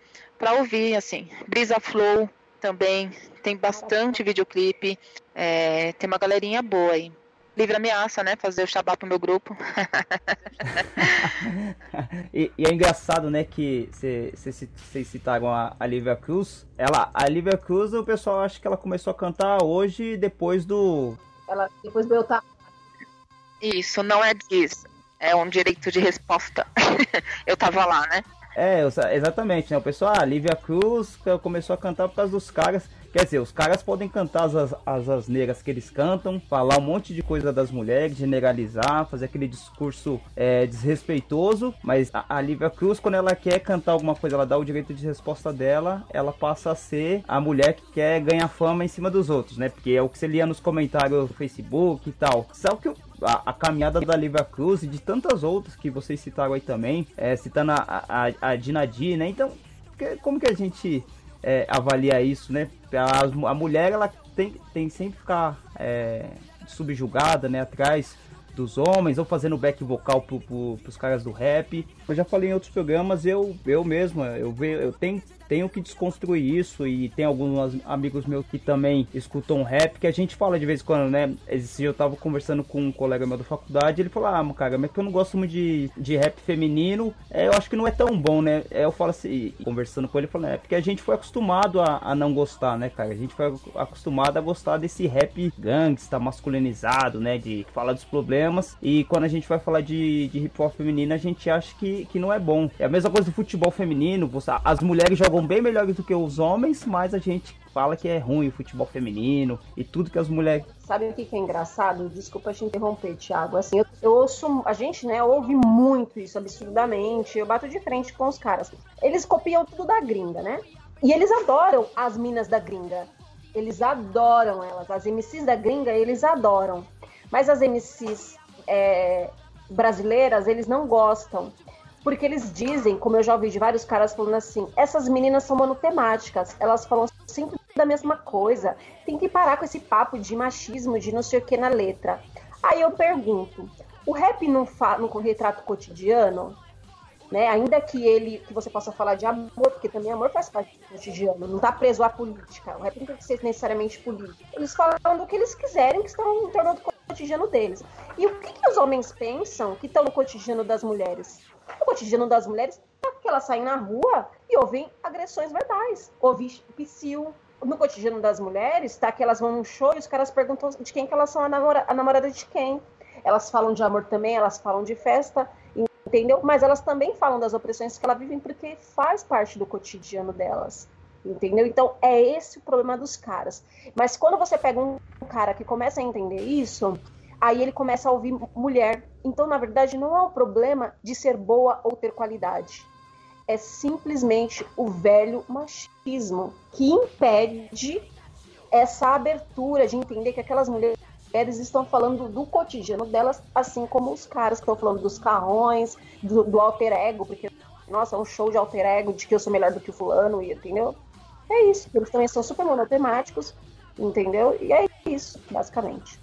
ouvir, assim. Brisa Flow também, tem bastante videoclipe, é, tem uma galerinha boa aí livre ameaça, né? Fazer o xabá pro meu grupo. e, e, é engraçado, né, que vocês citaram a, a Lívia Cruz. Ela, a Lívia Cruz, o pessoal acha que ela começou a cantar hoje depois do. Ela depois do tá. Isso, não é disso. É um direito de resposta. eu tava lá, né? É, exatamente, né? O pessoal, a Lívia Cruz começou a cantar por causa dos caras. Quer dizer, os caras podem cantar as, as asneiras que eles cantam, falar um monte de coisa das mulheres, generalizar, fazer aquele discurso é, desrespeitoso, mas a, a Lívia Cruz, quando ela quer cantar alguma coisa, ela dá o direito de resposta dela, ela passa a ser a mulher que quer ganhar fama em cima dos outros, né? Porque é o que você lia nos comentários do Facebook e tal. Sabe que a, a, caminhada da Lívia Cruz e de tantas outras que vocês citaram aí também, é, citando a, a, a Dinadi, né? Então, como que a gente é, avaliar isso, né? A, a, mulher ela tem, tem sempre ficar é, subjugada, né? Atrás dos homens ou fazendo back vocal pro, pro, pros caras do rap. Eu já falei em outros programas, eu, eu mesmo, eu, eu tenho tenho que desconstruir isso e tem alguns amigos meus que também escutam rap, que a gente fala de vez em quando, né? Esse eu tava conversando com um colega meu da faculdade, ele falou, ah, cara, mas que eu não gosto muito de, de rap feminino, é, eu acho que não é tão bom, né? É, eu falo assim, conversando com ele, falando, é porque a gente foi acostumado a, a não gostar, né, cara? A gente foi acostumado a gostar desse rap gangsta, masculinizado, né? De falar dos problemas. E quando a gente vai falar de, de hip hop feminino, a gente acha que, que não é bom. É a mesma coisa do futebol feminino, as mulheres jogam jogam bem melhores do que os homens, mas a gente fala que é ruim o futebol feminino e tudo que as mulheres. Sabe o que, é engraçado? Desculpa te interromper, Thiago. Assim, eu, eu, ouço, a gente, né, ouve muito isso absurdamente. Eu bato de frente com os caras. Eles copiam tudo da gringa, né? E eles adoram as minas da gringa. Eles adoram elas. As MCs da gringa, eles adoram. Mas as MCs é, brasileiras, eles não gostam. Porque eles dizem, como eu já ouvi de vários caras falando assim, essas meninas são monotemáticas, elas falam sempre da mesma coisa. Tem que parar com esse papo de machismo, de não sei o que na letra. Aí eu pergunto, o rap não, fa não retrata o cotidiano? Né? Ainda que ele, que você possa falar de amor, porque também amor faz parte do cotidiano, não está preso à política. O rap não tem que ser necessariamente político. Eles falam do que eles quiserem, que estão em torno do cotidiano deles. E o que, que os homens pensam que estão no cotidiano das mulheres? O cotidiano das mulheres é que elas saem na rua e ouvem agressões verbais, ouvem psil. No cotidiano das mulheres, tá que elas vão num show e os caras perguntam de quem que elas são a, namora a namorada de quem. Elas falam de amor também, elas falam de festa, entendeu? Mas elas também falam das opressões que elas vivem porque faz parte do cotidiano delas. Entendeu? Então é esse o problema dos caras. Mas quando você pega um cara que começa a entender isso, aí ele começa a ouvir mulher. Então, na verdade, não é o problema de ser boa ou ter qualidade. É simplesmente o velho machismo que impede essa abertura de entender que aquelas mulheres estão falando do cotidiano delas, assim como os caras que estão falando dos carrões, do, do, alter ego, porque, nossa, é um show de alter ego de que eu sou melhor do que o fulano, entendeu? É isso, eles também são super monotemáticos, entendeu? E é isso, basicamente.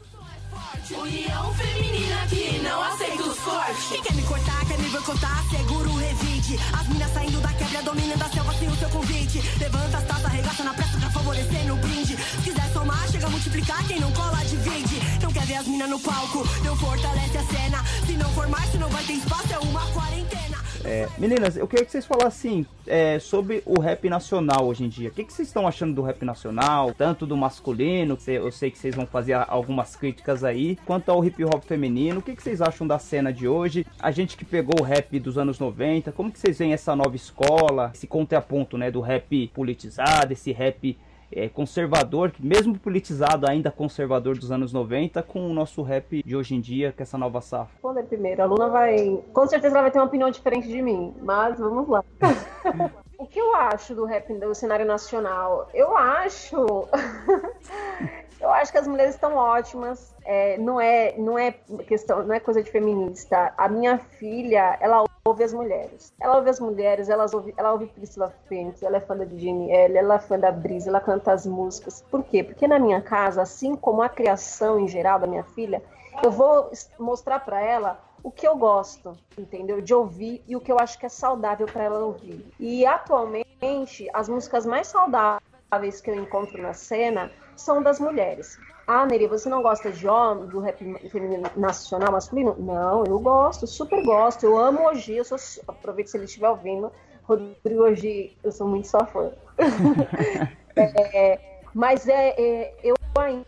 União feminina que não aceita os cortes. Quem quer me cortar, quer me boicotar, segura o revide. As minas saindo da quebra, dominando a selva sem o seu convite. Levanta as taças, arregaça na pressa pra favorecer no brinde. Se quiser somar, chega a multiplicar, quem não cola divide. Não quer ver as minas no palco, não fortalece a cena. Se não for mais, se não vai ter espaço, é uma quarentena. É, meninas, eu queria que vocês falassem é, sobre o rap nacional hoje em dia. O que, que vocês estão achando do rap nacional? Tanto do masculino, eu sei que vocês vão fazer algumas críticas aí, quanto ao hip hop feminino. O que, que vocês acham da cena de hoje? A gente que pegou o rap dos anos 90, como que vocês veem essa nova escola, esse contraponto né, do rap politizado, esse rap é, conservador, mesmo politizado, ainda conservador dos anos 90, com o nosso rap de hoje em dia, com essa nova safra? Responder primeiro. A Luna vai. Com certeza ela vai ter uma opinião diferente de mim, mas vamos lá. o que eu acho do rap do cenário nacional? Eu acho. eu acho que as mulheres estão ótimas. É, não é não é questão não é coisa de feminista a minha filha ela ouve as mulheres ela ouve as mulheres ela ouve ela ouve Priscila Fênix ela é fã da DGML ela é fã da Brisa ela canta as músicas por quê porque na minha casa assim como a criação em geral da minha filha eu vou mostrar para ela o que eu gosto, entendeu? De ouvir e o que eu acho que é saudável para ela ouvir. E atualmente, as músicas mais saudáveis que eu encontro na cena são das mulheres. Ah, Neri, você não gosta de homem, do rap feminino nacional masculino? Não, eu gosto, super gosto. Eu amo hoje, eu sou. Aproveito se ele estiver ouvindo. Rodrigo hoje, eu sou muito sua fã. é, mas é, é, eu ainda.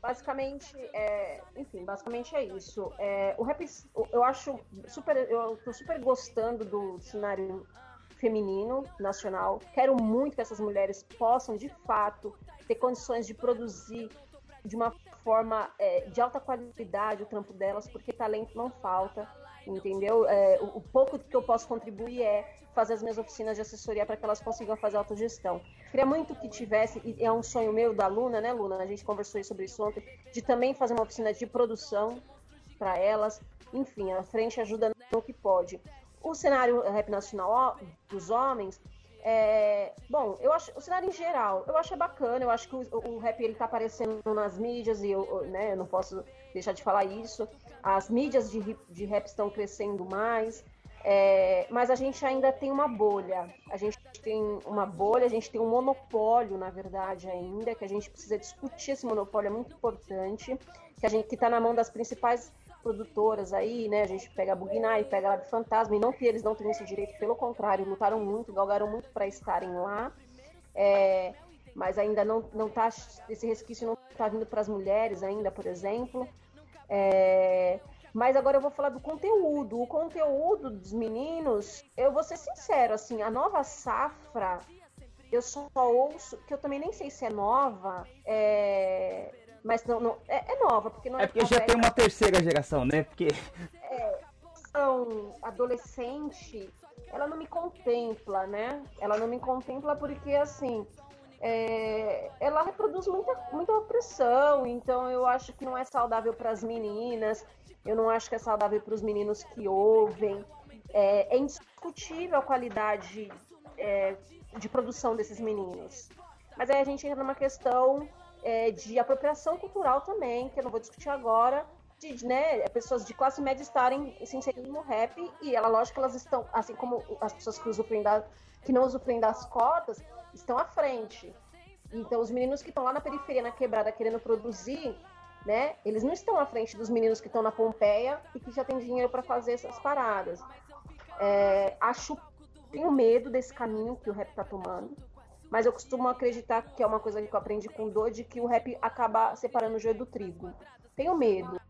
Basicamente, é, enfim, basicamente é isso. É, o rap, eu acho super, eu tô super gostando do cenário feminino nacional. Quero muito que essas mulheres possam, de fato, ter condições de produzir de uma forma é, de alta qualidade o trampo delas, porque talento não falta, entendeu? É, o, o, pouco que eu posso contribuir é fazer as minhas oficinas de assessoria para que elas consigam fazer autogestão. Queria muito que tivesse, e é um sonho meu da Luna, né, Luna? A gente conversou sobre isso ontem, de também fazer uma oficina de produção para elas. Enfim, a frente ajuda no que pode. O cenário rap nacional dos homens é, bom, eu acho o cenário em geral, eu acho bacana, eu acho que o, o rap ele tá aparecendo nas mídias e eu, né, eu não posso deixar de falar isso. As mídias de, de rap estão crescendo mais, é, mas a gente ainda tem uma bolha. A gente tem uma bolha, a gente tem um monopólio, na verdade, ainda, que a gente precisa discutir esse monopólio, é muito importante, que a gente que está na mão das principais produtoras aí, né? A gente pega a Bugnai, pega a Lab Fantasma, e não que eles não tenham esse direito, pelo contrário, lutaram muito, galgaram muito para estarem lá. É, mas ainda não, não tá, esse resquício não está vindo para as mulheres ainda, por exemplo. É, mas agora eu vou falar do conteúdo. O conteúdo dos meninos, eu vou ser sincero, assim, a nova safra, eu só ouço, que eu também nem sei se é nova, é, mas não, não é, é, nova, porque não é. É porque já tem uma terceira geração, né? Porque. É, são adolescente, ela não me contempla, né? Ela não me contempla porque, assim, é, ela reproduz muita, muita opressão, então eu acho que não é saudável para as meninas, eu não acho que é saudável para os meninos que ouvem. É, é indiscutível a qualidade é, de produção desses meninos. Mas aí a gente entra numa questão é, de apropriação cultural também, que eu não vou discutir agora, de né, pessoas de classe média estarem se inserindo no rap, e ela, lógico que elas estão, assim como as pessoas que, usufruem da, que não usufruem das cotas, estão à frente. Então, os meninos que estão lá na periferia, na quebrada, querendo produzir, né, eles não estão à frente dos meninos que estão na Pompeia e que já têm dinheiro para fazer essas paradas. É, acho, tenho medo desse caminho que o rap está tomando mas eu costumo acreditar que é uma coisa que eu aprendi com dor, de que o rap acaba separando o joio do trigo. Tenho medo,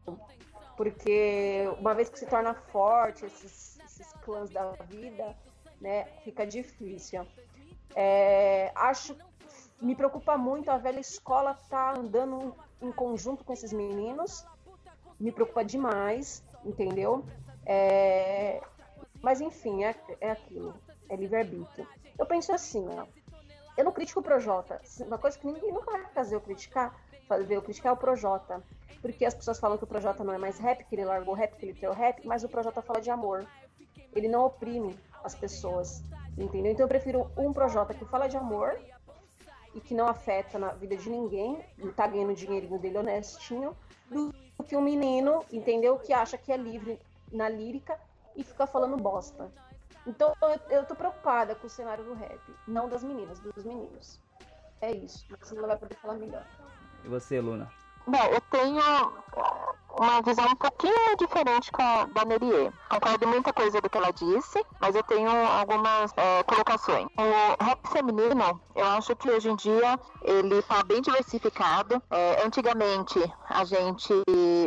porque uma vez que se torna forte, esses, esses clãs da vida, né, fica difícil. É, acho, me preocupa muito a velha escola tá andando em conjunto com esses meninos, me preocupa demais, entendeu? É, mas enfim, é, é aquilo, é livre-arbítrio. Eu penso assim, ó, eu não critico o Projota. Uma coisa que ninguém nunca vai fazer eu criticar, fazer eu criticar é o Projota. Porque as pessoas falam que o Projota não é mais rap, que ele largou rap, que ele o rap, mas o Projota fala de amor. Ele não oprime as pessoas, entendeu? Então eu prefiro um Projota que fala de amor e que não afeta na vida de ninguém, e tá ganhando o dinheirinho dele honestinho, do que um menino, entendeu? Que acha que é livre na lírica e fica falando bosta. Então eu, eu tô preocupada com o cenário do rap, não das meninas, dos meninos. É isso, você não vai poder falar melhor. E você, Luna? Bom, eu tenho uma visão um pouquinho diferente com a da Nerie. Concordo muita coisa do que ela disse, mas eu tenho algumas é, colocações. O rap feminino, eu acho que hoje em dia ele está bem diversificado. É, antigamente a gente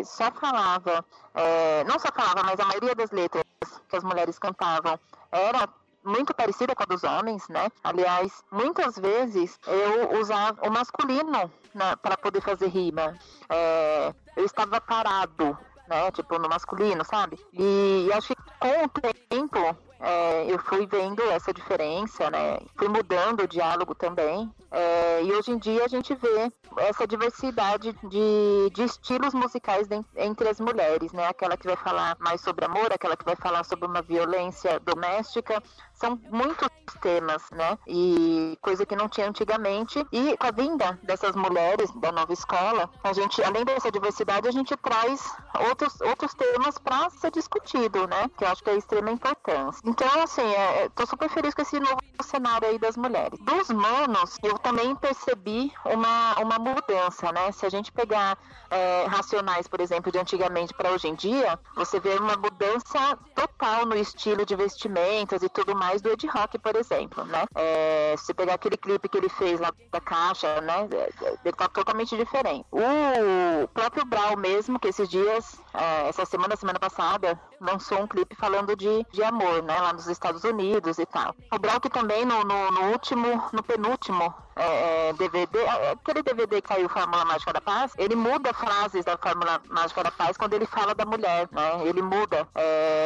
só falava, é, não só falava, mas a maioria das letras que as mulheres cantavam era muito parecida com a dos homens, né? Aliás, muitas vezes eu usava o masculino né, para poder fazer rima. É, eu estava parado, né? Tipo, no masculino, sabe? E, e acho que com o tempo é, eu fui vendo essa diferença, né? Fui mudando o diálogo também. É, e hoje em dia a gente vê essa diversidade de, de estilos musicais de, entre as mulheres, né? Aquela que vai falar mais sobre amor, aquela que vai falar sobre uma violência doméstica. São muitos temas, né? E coisa que não tinha antigamente. E com a vinda dessas mulheres da nova escola, a gente, além dessa diversidade, a gente traz outros, outros temas para ser discutido, né? Que eu acho que é de extrema importância. Então, assim, é, é, tô super feliz com esse novo cenário aí das mulheres. Dos manos, eu também percebi uma, uma mudança, né? Se a gente pegar é, racionais, por exemplo, de antigamente para hoje em dia, você vê uma mudança total no estilo de vestimentas e tudo mais do Ed Rock, por exemplo, né? É, se pegar aquele clipe que ele fez lá da caixa, né? É, é, ele tá totalmente diferente. O próprio Brau mesmo, que esses dias, é, essa semana, semana passada, lançou um clipe falando de, de amor, né? Lá nos Estados Unidos e tal. O Brock também no, no, no último, no penúltimo é, DVD, é, aquele DVD que caiu Fórmula Mágica da Paz, ele muda frases da Fórmula Mágica da Paz quando ele fala da mulher, né? Ele muda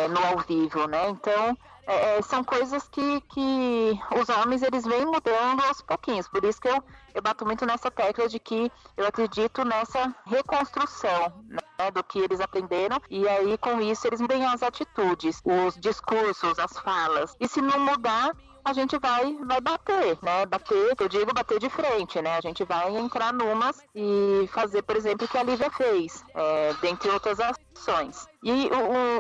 no ao vivo, né? Então é, é, são coisas que, que os homens eles vêm mudando aos pouquinhos. Por isso que eu, eu bato muito nessa tecla de que eu acredito nessa reconstrução né, do que eles aprenderam e aí com isso eles mudem as atitudes, os discursos, as falas. E se não mudar, a gente vai vai bater, né? Bater, eu digo bater de frente, né? A gente vai entrar numas e fazer, por exemplo, o que a Lívia fez, é, dentre outras ações. E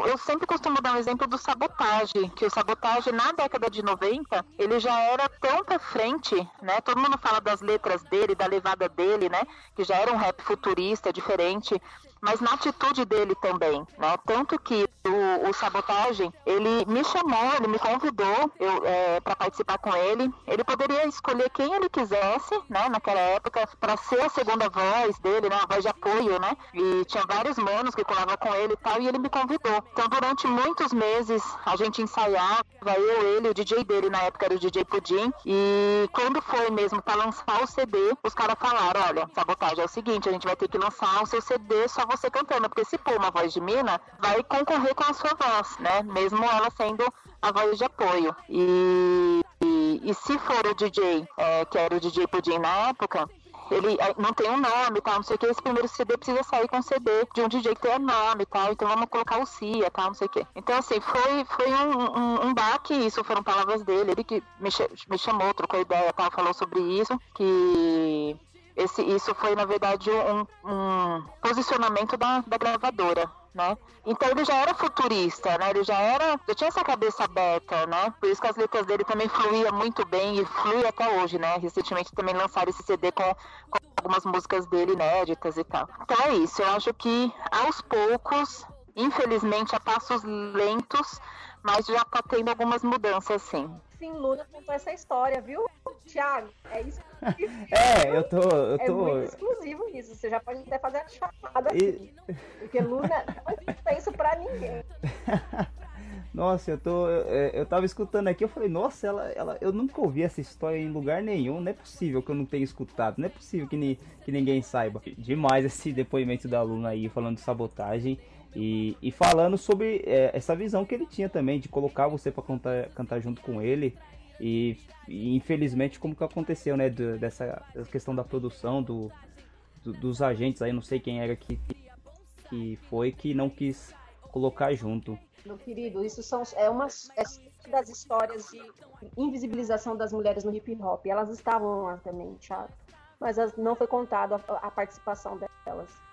eu sempre costumo dar um exemplo do sabotagem, que o sabotagem na década de 90, ele já era tão pra frente, né? Todo mundo fala das letras dele, da levada dele, né? Que já era um rap futurista, diferente mas na atitude dele também, né? Tanto que o, o Sabotagem, ele me chamou, ele me convidou é, para participar com ele. Ele poderia escolher quem ele quisesse, né? Naquela época, para ser a segunda voz dele, né? A voz de apoio, né? E tinha vários manos que colavam com ele e tal, e ele me convidou. Então, durante muitos meses, a gente ensaiava, eu, ele, o DJ dele na época era o DJ Pudim, e quando foi mesmo para lançar o CD, os caras falaram: olha, sabotagem é o seguinte, a gente vai ter que lançar o seu CD só você cantando, porque se pôr uma voz de mina, vai concorrer com a sua voz, né? Mesmo ela sendo a voz de apoio. E, e, e se for o DJ, é, que era o DJ Pudim na época, ele é, não tem um nome tal, não sei o que, esse primeiro CD precisa sair com CD de um DJ que tem nome tal, então vamos colocar o Cia tal, não sei o que. Então, assim, foi, foi um, um, um baque, isso foram palavras dele, ele que me, me chamou, trocou ideia tal, falou sobre isso, que esse, isso foi, na verdade, um, um posicionamento da, da gravadora né? Então ele já era futurista, né? Ele já era, já tinha essa cabeça aberta, né? Por isso que as letras dele também fluíam muito bem e flui até hoje, né? Recentemente também lançaram esse CD com, com algumas músicas dele inéditas e tal. Então é isso, eu acho que aos poucos, infelizmente a passos lentos, mas já tá tendo algumas mudanças sim. Sim, Luna contou essa história, viu, Thiago? É isso. é, eu tô. Eu é tô... É muito exclusivo isso. Você já pode até fazer a chamada aqui. Porque Luna não conta isso pra ninguém. Nossa, eu tô. Eu, eu tava escutando aqui, eu falei, nossa, ela, ela, eu nunca ouvi essa história em lugar nenhum. Não é possível que eu não tenha escutado. Não é possível que, ni, que ninguém saiba. Demais esse depoimento da Luna aí falando de sabotagem. E, e falando sobre é, essa visão que ele tinha também de colocar você para cantar, cantar junto com ele. E, e, infelizmente como que aconteceu, né? Do, dessa questão da produção, do, do, dos agentes aí, não sei quem era que, que foi que não quis colocar junto. Meu querido, isso são é uma é das histórias de invisibilização das mulheres no hip hop. Elas estavam lá também, chato. Mas não foi contado a, a participação delas.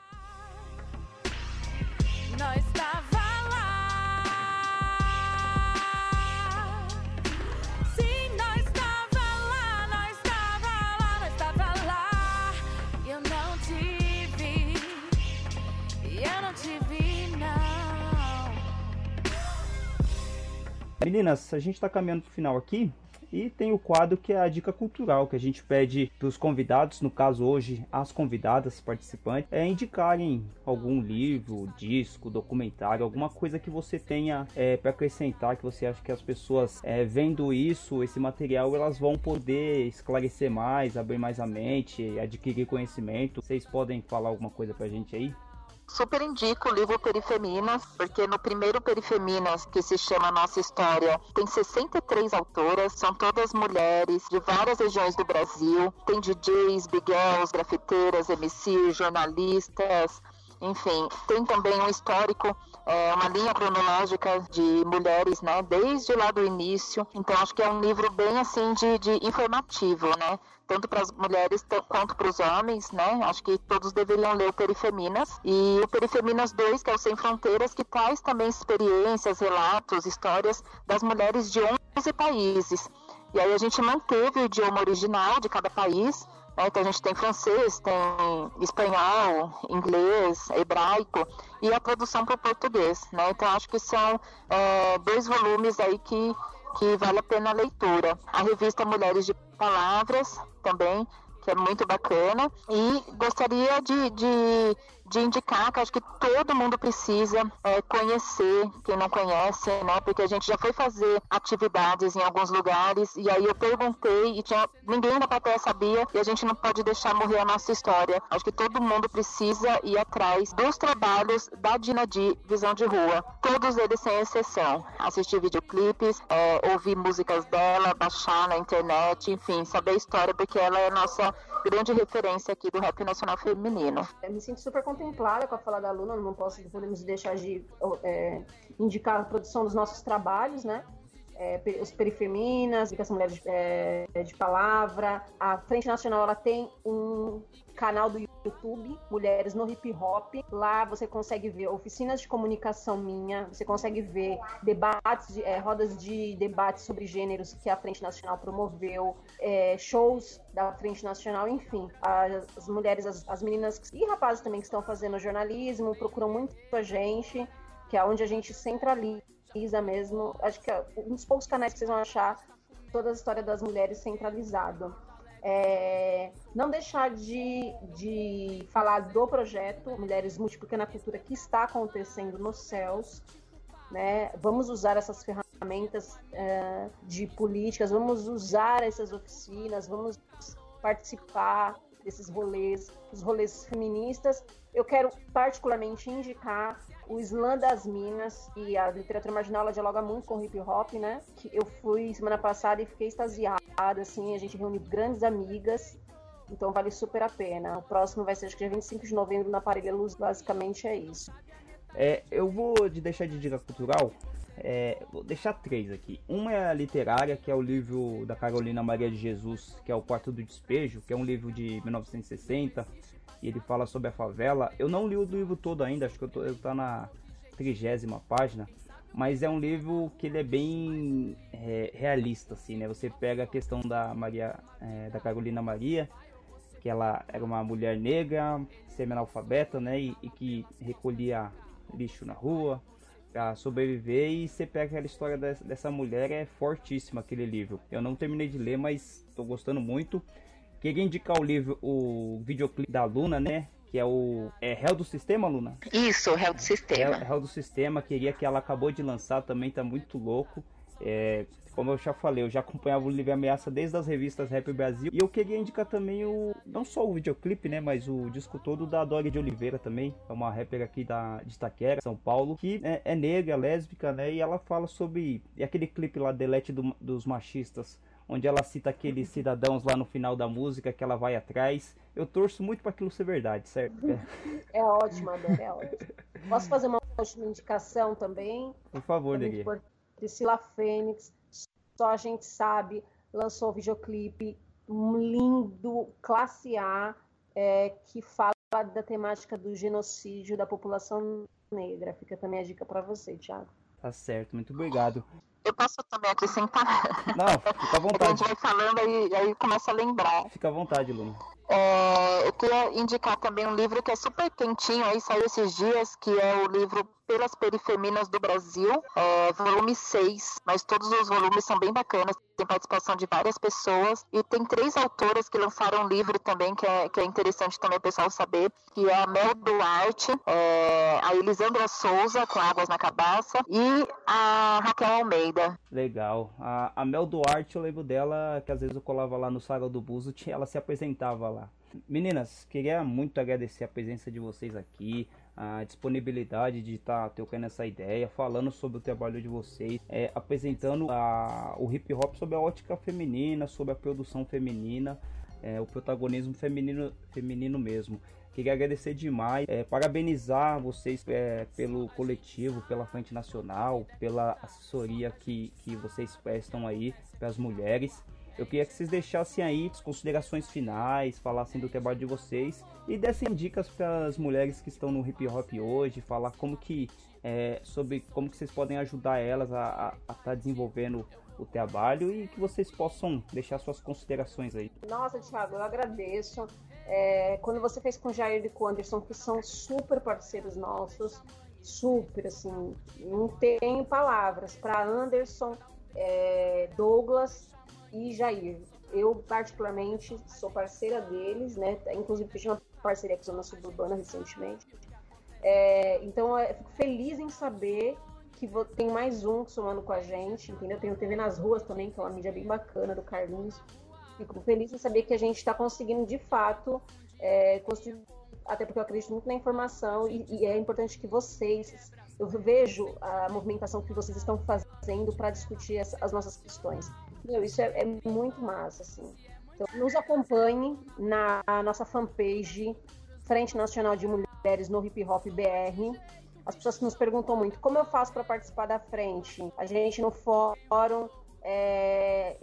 Nós estava lá. Sim, nós estava lá, nós estava lá, nós estava lá. Eu não te vi, eu não te vi, não. Meninas, a gente está caminhando pro final aqui. E tem o quadro que é a dica cultural, que a gente pede para os convidados, no caso hoje as convidadas participantes, é indicarem algum livro, disco, documentário, alguma coisa que você tenha é, para acrescentar, que você acha que as pessoas é, vendo isso, esse material, elas vão poder esclarecer mais, abrir mais a mente, adquirir conhecimento. Vocês podem falar alguma coisa para a gente aí? Super indico o livro Perifeminas, porque no primeiro Perifeminas, que se chama Nossa História, tem 63 autoras, são todas mulheres de várias regiões do Brasil. Tem DJs, biguels, grafiteiras, MCs, jornalistas, enfim, tem também um histórico, é, uma linha cronológica de mulheres, né, desde lá do início. Então, acho que é um livro bem assim de, de informativo, né? Tanto para as mulheres quanto para os homens, né? Acho que todos deveriam ler o Perifeminas. E o Perifeminas 2, que é o Sem Fronteiras, que traz também experiências, relatos, histórias das mulheres de 11 países. E aí a gente manteve o idioma original de cada país, né? Então a gente tem francês, tem espanhol, inglês, hebraico e a tradução para o português, né? Então acho que são é, dois volumes aí que que vale a pena a leitura. A revista Mulheres de Palavras também, que é muito bacana. E gostaria de, de de indicar que acho que todo mundo precisa é, conhecer, quem não conhece, né? Porque a gente já foi fazer atividades em alguns lugares e aí eu perguntei e tinha, ninguém da plateia sabia e a gente não pode deixar morrer a nossa história. Acho que todo mundo precisa ir atrás dos trabalhos da Dina Di Visão de Rua. Todos eles sem exceção. Assistir videoclipes, é, ouvir músicas dela, baixar na internet, enfim, saber a história porque ela é a nossa grande referência aqui do rap nacional feminino. Eu me sinto super contemplada com a fala da Luna, não posso, podemos deixar de é, indicar a produção dos nossos trabalhos, né? É, os Perifeminas, as Mulheres de, é, de Palavra. A Frente Nacional ela tem um canal do YouTube, Mulheres no Hip Hop. Lá você consegue ver oficinas de comunicação minha, você consegue ver debates, de, é, rodas de debate sobre gêneros que a Frente Nacional promoveu, é, shows da Frente Nacional, enfim. As, as mulheres, as, as meninas e rapazes também que estão fazendo jornalismo procuram muito a gente, que é onde a gente centraliza mesmo. Acho que é um dos poucos canais que vocês vão achar toda a história das mulheres centralizado. É, não deixar de, de falar do projeto Mulheres Multiplicando a Cultura que está acontecendo nos céus. Né? Vamos usar essas ferramentas é, de políticas, vamos usar essas oficinas, vamos participar desses rolês, os rolês feministas. Eu quero particularmente indicar o Slam das Minas e a literatura marginal ela dialoga muito com hip hop, né? Que eu fui semana passada e fiquei extasiada, assim, a gente reúne grandes amigas. Então vale super a pena. O próximo vai ser acho que dia 25 de novembro na Parelha Luz, basicamente é isso. É, eu vou de deixar de dica cultural, é, vou deixar três aqui. Uma é a literária, que é o livro da Carolina Maria de Jesus, que é o Quarto do Despejo, que é um livro de 1960 e ele fala sobre a favela. Eu não li o livro todo ainda, acho que eu tô, eu tô na trigésima página, mas é um livro que ele é bem é, realista, assim, né? Você pega a questão da Maria, é, da Carolina Maria, que ela era uma mulher negra, semi-analfabeta, né? E, e, que recolhia lixo na rua para sobreviver. E você pega aquela história dessa, dessa mulher, é fortíssima aquele livro. Eu não terminei de ler, mas estou gostando muito. Queria indicar o livro, o videoclipe da Luna, né? Que é o. É Réu do Sistema, Luna? Isso, Réu do Sistema. Réu, Réu do Sistema, queria que ela acabou de lançar, também tá muito louco. É, como eu já falei, eu já acompanhava o Livre Ameaça desde as revistas Rap Brasil. E eu queria indicar também o. Não só o videoclipe, né? Mas o disco todo da Dori de Oliveira também. É uma rapper aqui da, de Itaquera, São Paulo. Que é, é negra, lésbica, né? E ela fala sobre. E aquele clipe lá, Delete do, dos Machistas onde ela cita aqueles cidadãos lá no final da música que ela vai atrás. Eu torço muito para aquilo ser verdade, certo? É ótimo, Adora, é ótimo. Posso fazer uma última indicação também? Por favor, Neguinha. Priscila Fênix, só a gente sabe, lançou um videoclipe lindo, classe A, é, que fala da temática do genocídio da população negra. Fica também a dica para você, Thiago. Tá certo, muito obrigado. Eu posso também acrescentar? Não, fica à vontade. a gente vai falando e aí começa a lembrar. Fica à vontade, Luna. É, eu queria indicar também um livro que é super quentinho, aí saiu esses dias, que é o livro Pelas Perifeminas do Brasil, é, volume 6, mas todos os volumes são bem bacanas, tem participação de várias pessoas, e tem três autoras que lançaram um livro também, que é, que é interessante também o pessoal saber, que é a Mel Duarte, é, a Elisandra Souza, com Águas na Cabaça, e a Raquel Almeida. Legal. A, a Mel Duarte, eu lembro dela, que às vezes eu colava lá no Saga do Buzo, ela se apresentava lá. Meninas, queria muito agradecer a presença de vocês aqui, a disponibilidade de estar tá tocando essa ideia, falando sobre o trabalho de vocês, é, apresentando a, o hip hop sob a ótica feminina, sobre a produção feminina, é, o protagonismo feminino, feminino mesmo. Queria agradecer demais, é, parabenizar vocês é, pelo coletivo, pela Frente Nacional, pela assessoria que, que vocês prestam aí para as mulheres. Eu queria que vocês deixassem aí as considerações finais, falassem do trabalho de vocês e dessem dicas para as mulheres que estão no hip hop hoje, falar como que é, sobre como que vocês podem ajudar elas a estar tá desenvolvendo o trabalho e que vocês possam deixar suas considerações aí. Nossa, Thiago, eu agradeço. É, quando você fez com o Jair e com o Anderson, que são super parceiros nossos, super, assim, não tenho palavras. Para Anderson, é, Douglas, e Jair. Eu, particularmente, sou parceira deles, né? Inclusive, fiz uma parceria com a Zona Suburbana recentemente. É, então, eu fico feliz em saber que tem mais um somando com a gente, entendeu? Tem o TV nas Ruas também, que é uma mídia bem bacana do Carlinhos. Fico feliz em saber que a gente está conseguindo, de fato, é, construir até porque eu acredito muito na informação e, e, é importante que vocês, eu vejo a movimentação que vocês estão fazendo para discutir as, as, nossas questões. Meu, isso é, é, muito massa, assim. Então, nos acompanhe na nossa fanpage Frente Nacional de Mulheres no Hip Hop BR. As pessoas nos perguntam muito como eu faço para participar da frente. A gente no fórum é,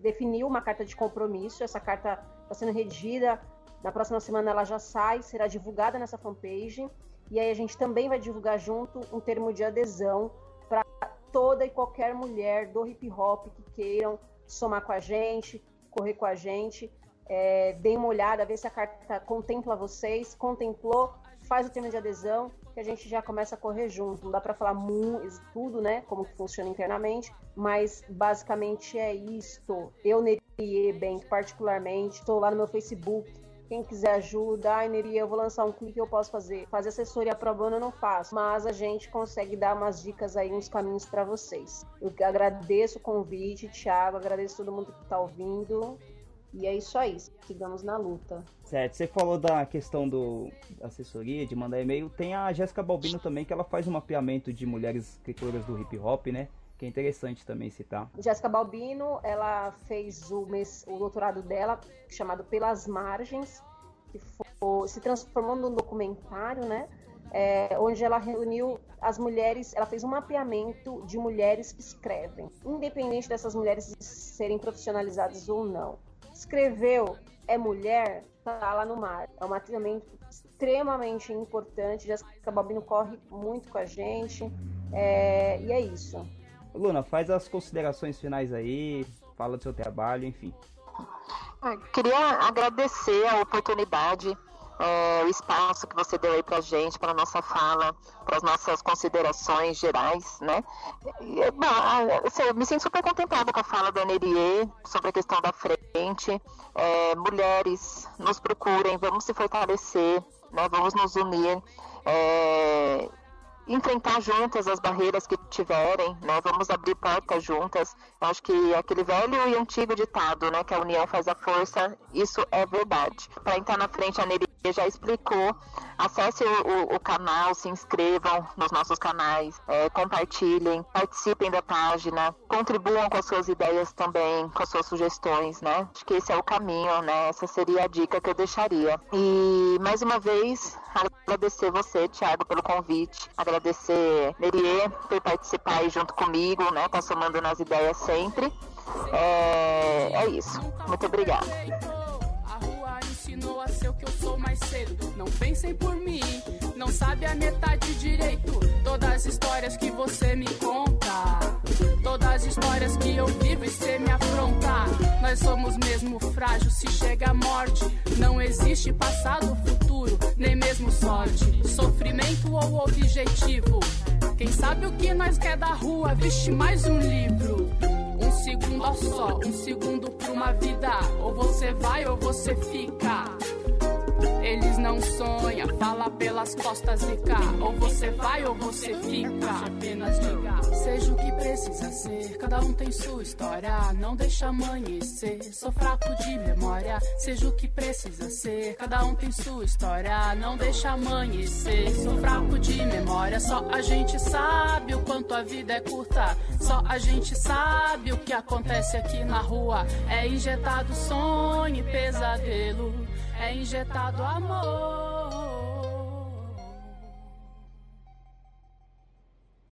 definiu uma carta de compromisso. Essa carta está sendo redigida na próxima semana ela já sai, será divulgada nessa fanpage. E aí a gente também vai divulgar junto um termo de adesão toda e qualquer mulher do hip hop que queiram somar com a gente, correr com a gente, é, deem uma olhada, vê se a carta contempla vocês, contemplou, faz o termo de adesão, que a gente já começa a correr junto. Não dá para falar tudo, né, como que funciona internamente, mas basicamente é isto. Eu, Nerie Bank, particularmente, estou lá no meu Facebook, quem quiser ajuda, ai, eu vou lançar um clipe que eu posso fazer. Fazer assessoria pro bono eu não faço, mas a gente consegue dar umas dicas aí, uns caminhos para vocês. Eu agradeço o convite, Thiago, agradeço todo mundo que tá ouvindo. E é isso aí, sigamos na luta. Certo, você falou da questão do assessoria, de mandar e-mail. Tem a Jéssica Balbino também, que ela faz um mapeamento de mulheres escritoras do hip hop, né? Que é interessante também citar. Jéssica Balbino, ela fez o, o doutorado dela, chamado Pelas Margens, que foi, se transformou num documentário, né? É, onde ela reuniu as mulheres, ela fez um mapeamento de mulheres que escrevem, independente dessas mulheres serem profissionalizadas ou não escreveu é mulher, tá lá no mar. É um mapeamento extremamente importante. Jéssica Balbino corre muito com a gente. É, e é isso. Luna, faz as considerações finais aí, fala do seu trabalho, enfim. Ah, queria agradecer a oportunidade é, o espaço que você deu aí para gente, para nossa fala, para as nossas considerações gerais, né? E, bom, assim, eu me sinto super contemplada com a fala da Nerie sobre a questão da frente. É, mulheres, nos procurem, vamos se fortalecer, né? Vamos nos unir. É, enfrentar juntas as barreiras que tiverem, né? Vamos abrir portas juntas. Eu acho que aquele velho e antigo ditado, né, que a união faz a força, isso é verdade. Para entrar na frente, a Neri já explicou. Acesse o, o, canal, se inscrevam nos nossos canais, é, compartilhem, participem da página, contribuam com as suas ideias também, com as suas sugestões, né? Acho que esse é o caminho, né? Essa seria a dica que eu deixaria. E mais uma vez, agradecer você, Thiago, pelo convite, agradecer Nerie por participar aí junto comigo, né? Tá nas ideias sempre. É, é isso. Muito obrigada ensinou a ser o que eu sou mais cedo. Não pensem por mim, não sabe a metade direito. Todas as histórias que você me conta, todas as histórias que eu vivo e cê me afronta. Nós somos mesmo frágil se chega a morte. Não existe passado, futuro, nem mesmo sorte. Sofrimento ou objetivo. Quem sabe o que nós quer da rua? Vixe, mais um livro. Um segundo só, um segundo pra uma vida. Ou você vai ou você fica. Eles não sonham, fala pelas costas e cá. Ou você vai ou você fica. Apenas diga, seja o que precisa ser. Cada um tem sua história, não deixa amanhecer. Sou fraco de memória, seja o que precisa ser. Cada um tem sua história, não deixa amanhecer. Sou fraco de memória, só a gente sabe o quanto a vida é curta. Só a gente sabe o que acontece aqui na rua. É injetado sonho e pesadelo é injetado amor.